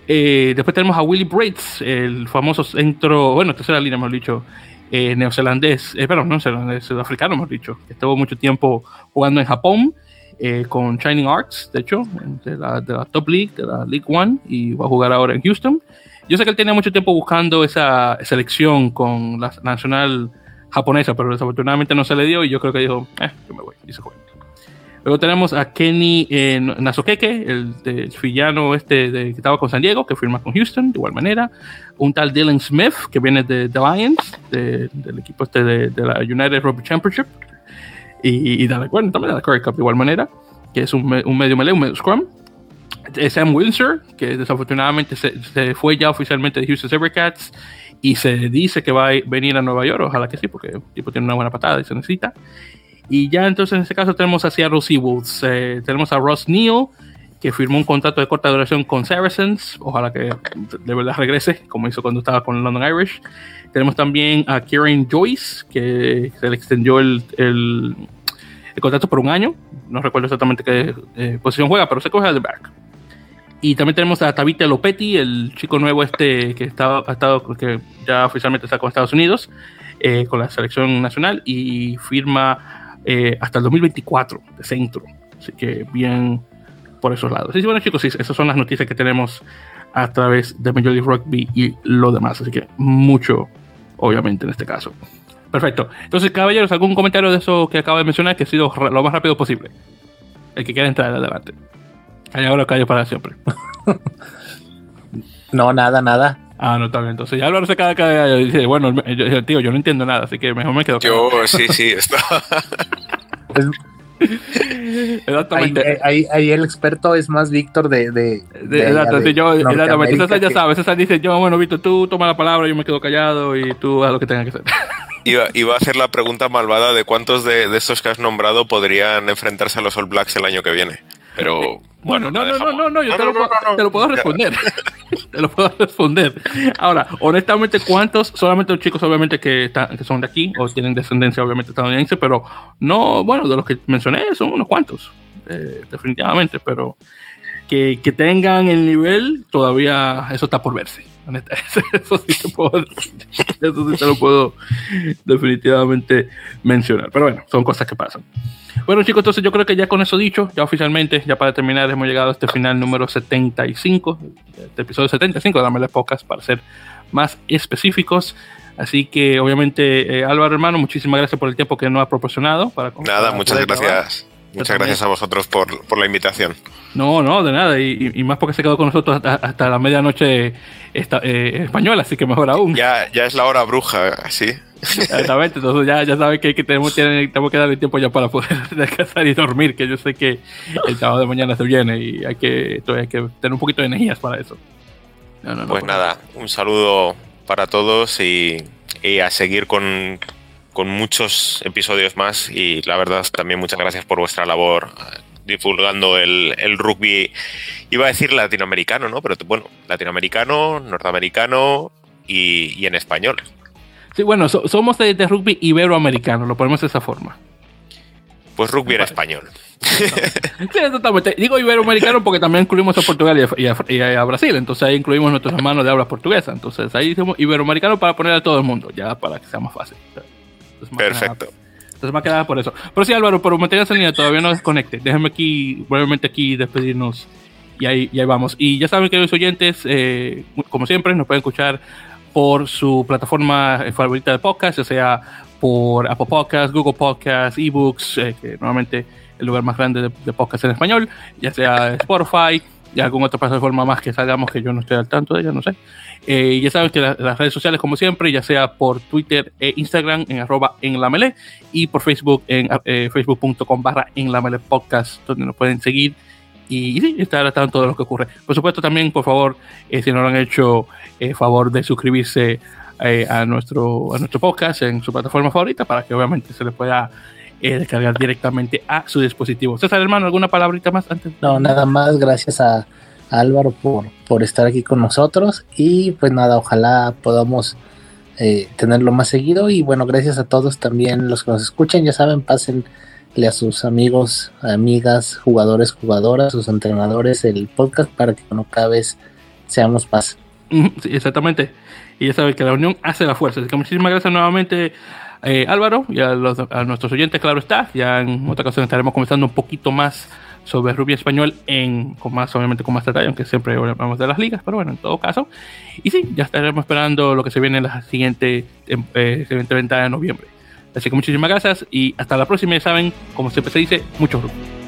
Eh, después tenemos a Willie Braids, el famoso centro, bueno, tercera línea, hemos dicho, eh, neozelandés, perdón, no neozelandés, sudafricano, hemos dicho, estuvo mucho tiempo jugando en Japón con Shining Arts, de hecho, de la, de la, Top League, de la League One, y va a jugar ahora en Houston. Yo sé que él tenía mucho tiempo buscando esa selección con la nacional japonesa, pero desafortunadamente no se le dio y yo creo que dijo, eh, yo me voy, y se fue. Luego tenemos a Kenny eh, Nazokeke, el, el villano este de, que estaba con San Diego, que firma con Houston, de igual manera. Un tal Dylan Smith, que viene de The Lions, del equipo este de, la United Rugby Championship. Y, y bueno, también de la Curry Cup, de igual manera, que es un, un medio melee, un medio scrum. Sam Windsor, que desafortunadamente se, se, fue ya oficialmente de Houston Sabercats y se dice que va a venir a Nueva York, ojalá que sí, porque el tipo tiene una buena patada y se necesita. Y ya entonces en este caso tenemos a Seattle Seawolves. Eh, tenemos a Ross Neal, que firmó un contrato de corta duración con Saracens. Ojalá que de verdad regrese, como hizo cuando estaba con London Irish. Tenemos también a Kieran Joyce, que se le extendió el, el, contrato por un año. No recuerdo exactamente qué eh, posición juega, pero se coge al back. Y también tenemos a Tabitha Lopetti, el chico nuevo este que estaba, ha estado, que ya oficialmente está con Estados Unidos, eh, con la selección nacional, y firma eh, hasta el 2024 de centro. Así que bien por esos lados. Y bueno, chicos, sí, esas son las noticias que tenemos a través de Major League Rugby y lo demás. Así que mucho, obviamente, en este caso. Perfecto. Entonces, caballeros, ¿algún comentario de eso que acabo de mencionar que ha sido lo más rápido posible? El que quiera entrar adelante. Ahí ahora callo para siempre. no, nada, nada. Ah, no, bien. Entonces ya Álvaro se queda callado y dice, bueno, yo, tío, yo no entiendo nada, así que mejor me quedo callado. Yo, sí, sí, está. Exactamente. Ahí, ahí, el experto es más Víctor de. de, de exacto, yo, exactamente. Entonces ya sabes, César dice: Yo, bueno, Víctor, tú toma la palabra, yo me quedo callado y tú haz lo que tengas que hacer. Iba, iba, a hacer la pregunta malvada de cuántos de, de, estos que has nombrado podrían enfrentarse a los All Blacks el año que viene. Pero. Bueno, no, no, no, no, no, yo te, lo puedo, te, lo puedo, responder. te lo puedo responder. Ahora, honestamente, ¿cuántos? Solamente los chicos, obviamente, que, están, que son de aquí o tienen descendencia, obviamente, estadounidense, pero no, bueno, de los que mencioné, son unos cuantos, eh, definitivamente, pero que, que, tengan el nivel, todavía eso está por verse. Eso sí, te puedo, eso sí te lo puedo definitivamente mencionar. Pero bueno, son cosas que pasan. Bueno, chicos, entonces yo creo que ya con eso dicho, ya oficialmente, ya para terminar, hemos llegado a este final número 75, este episodio 75 de las Pocas, para ser más específicos. Así que, obviamente, eh, Álvaro, hermano, muchísimas gracias por el tiempo que nos ha proporcionado. Para, Nada, muchas gracias. Muchas gracias a vosotros por, por, la invitación. No, no, de nada. Y, y, más porque se quedó con nosotros hasta, la medianoche esta, eh, española, así que mejor aún. Ya, ya es la hora bruja, sí. Exactamente, entonces ya, ya saben que, que tenemos, tenemos que darle tiempo ya para poder descansar y dormir, que yo sé que el sábado de mañana se viene y hay que, hay que tener un poquito de energías para eso. pues nada, un saludo para todos y, y a seguir con, con muchos episodios más y la verdad también muchas gracias por vuestra labor eh, divulgando el, el, rugby, iba a decir latinoamericano, ¿no? Pero bueno, latinoamericano, norteamericano y, y en español. Sí, bueno, somos de, rugby iberoamericano, lo ponemos de esa forma. Pues rugby en español. sí, totalmente. Digo iberoamericano porque también incluimos a Portugal y a, Brasil, entonces ahí incluimos nuestros hermanos de habla portuguesa. Entonces ahí decimos iberoamericano para poner a todo el mundo, ya para que sea más fácil. Perfecto. entonces me ha quedado por eso. Pero sí, Álvaro, por mantenerse en línea, todavía no desconecte. Déjenme aquí, brevemente aquí, despedirnos. Y ahí, y ahí vamos. Y ya saben que los oyentes, eh, como siempre, nos pueden escuchar por su plataforma favorita de podcast, ya sea por Apple Podcasts, Google Podcasts, eBooks, eh, que normalmente el lugar más grande de, de podcast en español, ya sea Spotify y alguna otra plataforma más que salgamos que yo no estoy al tanto de ella, no sé. Eh, ya saben que las redes sociales, como siempre, ya sea por Twitter e Instagram en arroba en la mele y por Facebook en eh, facebook.com barra en la mele podcast, donde nos pueden seguir y, sí, estar al tanto de lo que ocurre. Por supuesto, también, por favor, eh, si no lo han hecho, favor de suscribirse a, nuestro, a nuestro podcast en su plataforma favorita para que obviamente se les pueda descargar directamente a su dispositivo. César, hermano, ¿alguna palabrita más antes? No, nada más, gracias a Álvaro por, por estar aquí con nosotros y pues nada, ojalá podamos eh, tenerlo más seguido y bueno, gracias a todos también los que nos escuchan, ya saben, pásenle a sus amigos, amigas, jugadores, jugadoras, sus entrenadores el podcast para que no cada vez seamos más. Sí, exactamente. Y ya saben que la unión hace la fuerza. Así que muchísimas gracias nuevamente eh, Álvaro y a, los, a nuestros oyentes, claro está. Ya en otra ocasión estaremos comenzando un poquito más sobre rugby español en, con más, obviamente con más detalle, aunque siempre hablamos de las ligas, pero bueno, en todo caso. Y sí, ya estaremos esperando lo que se viene en la siguiente, eh, siguiente ventana de noviembre. Así que muchísimas gracias y hasta la próxima. Ya saben, como siempre se dice, mucho rugby.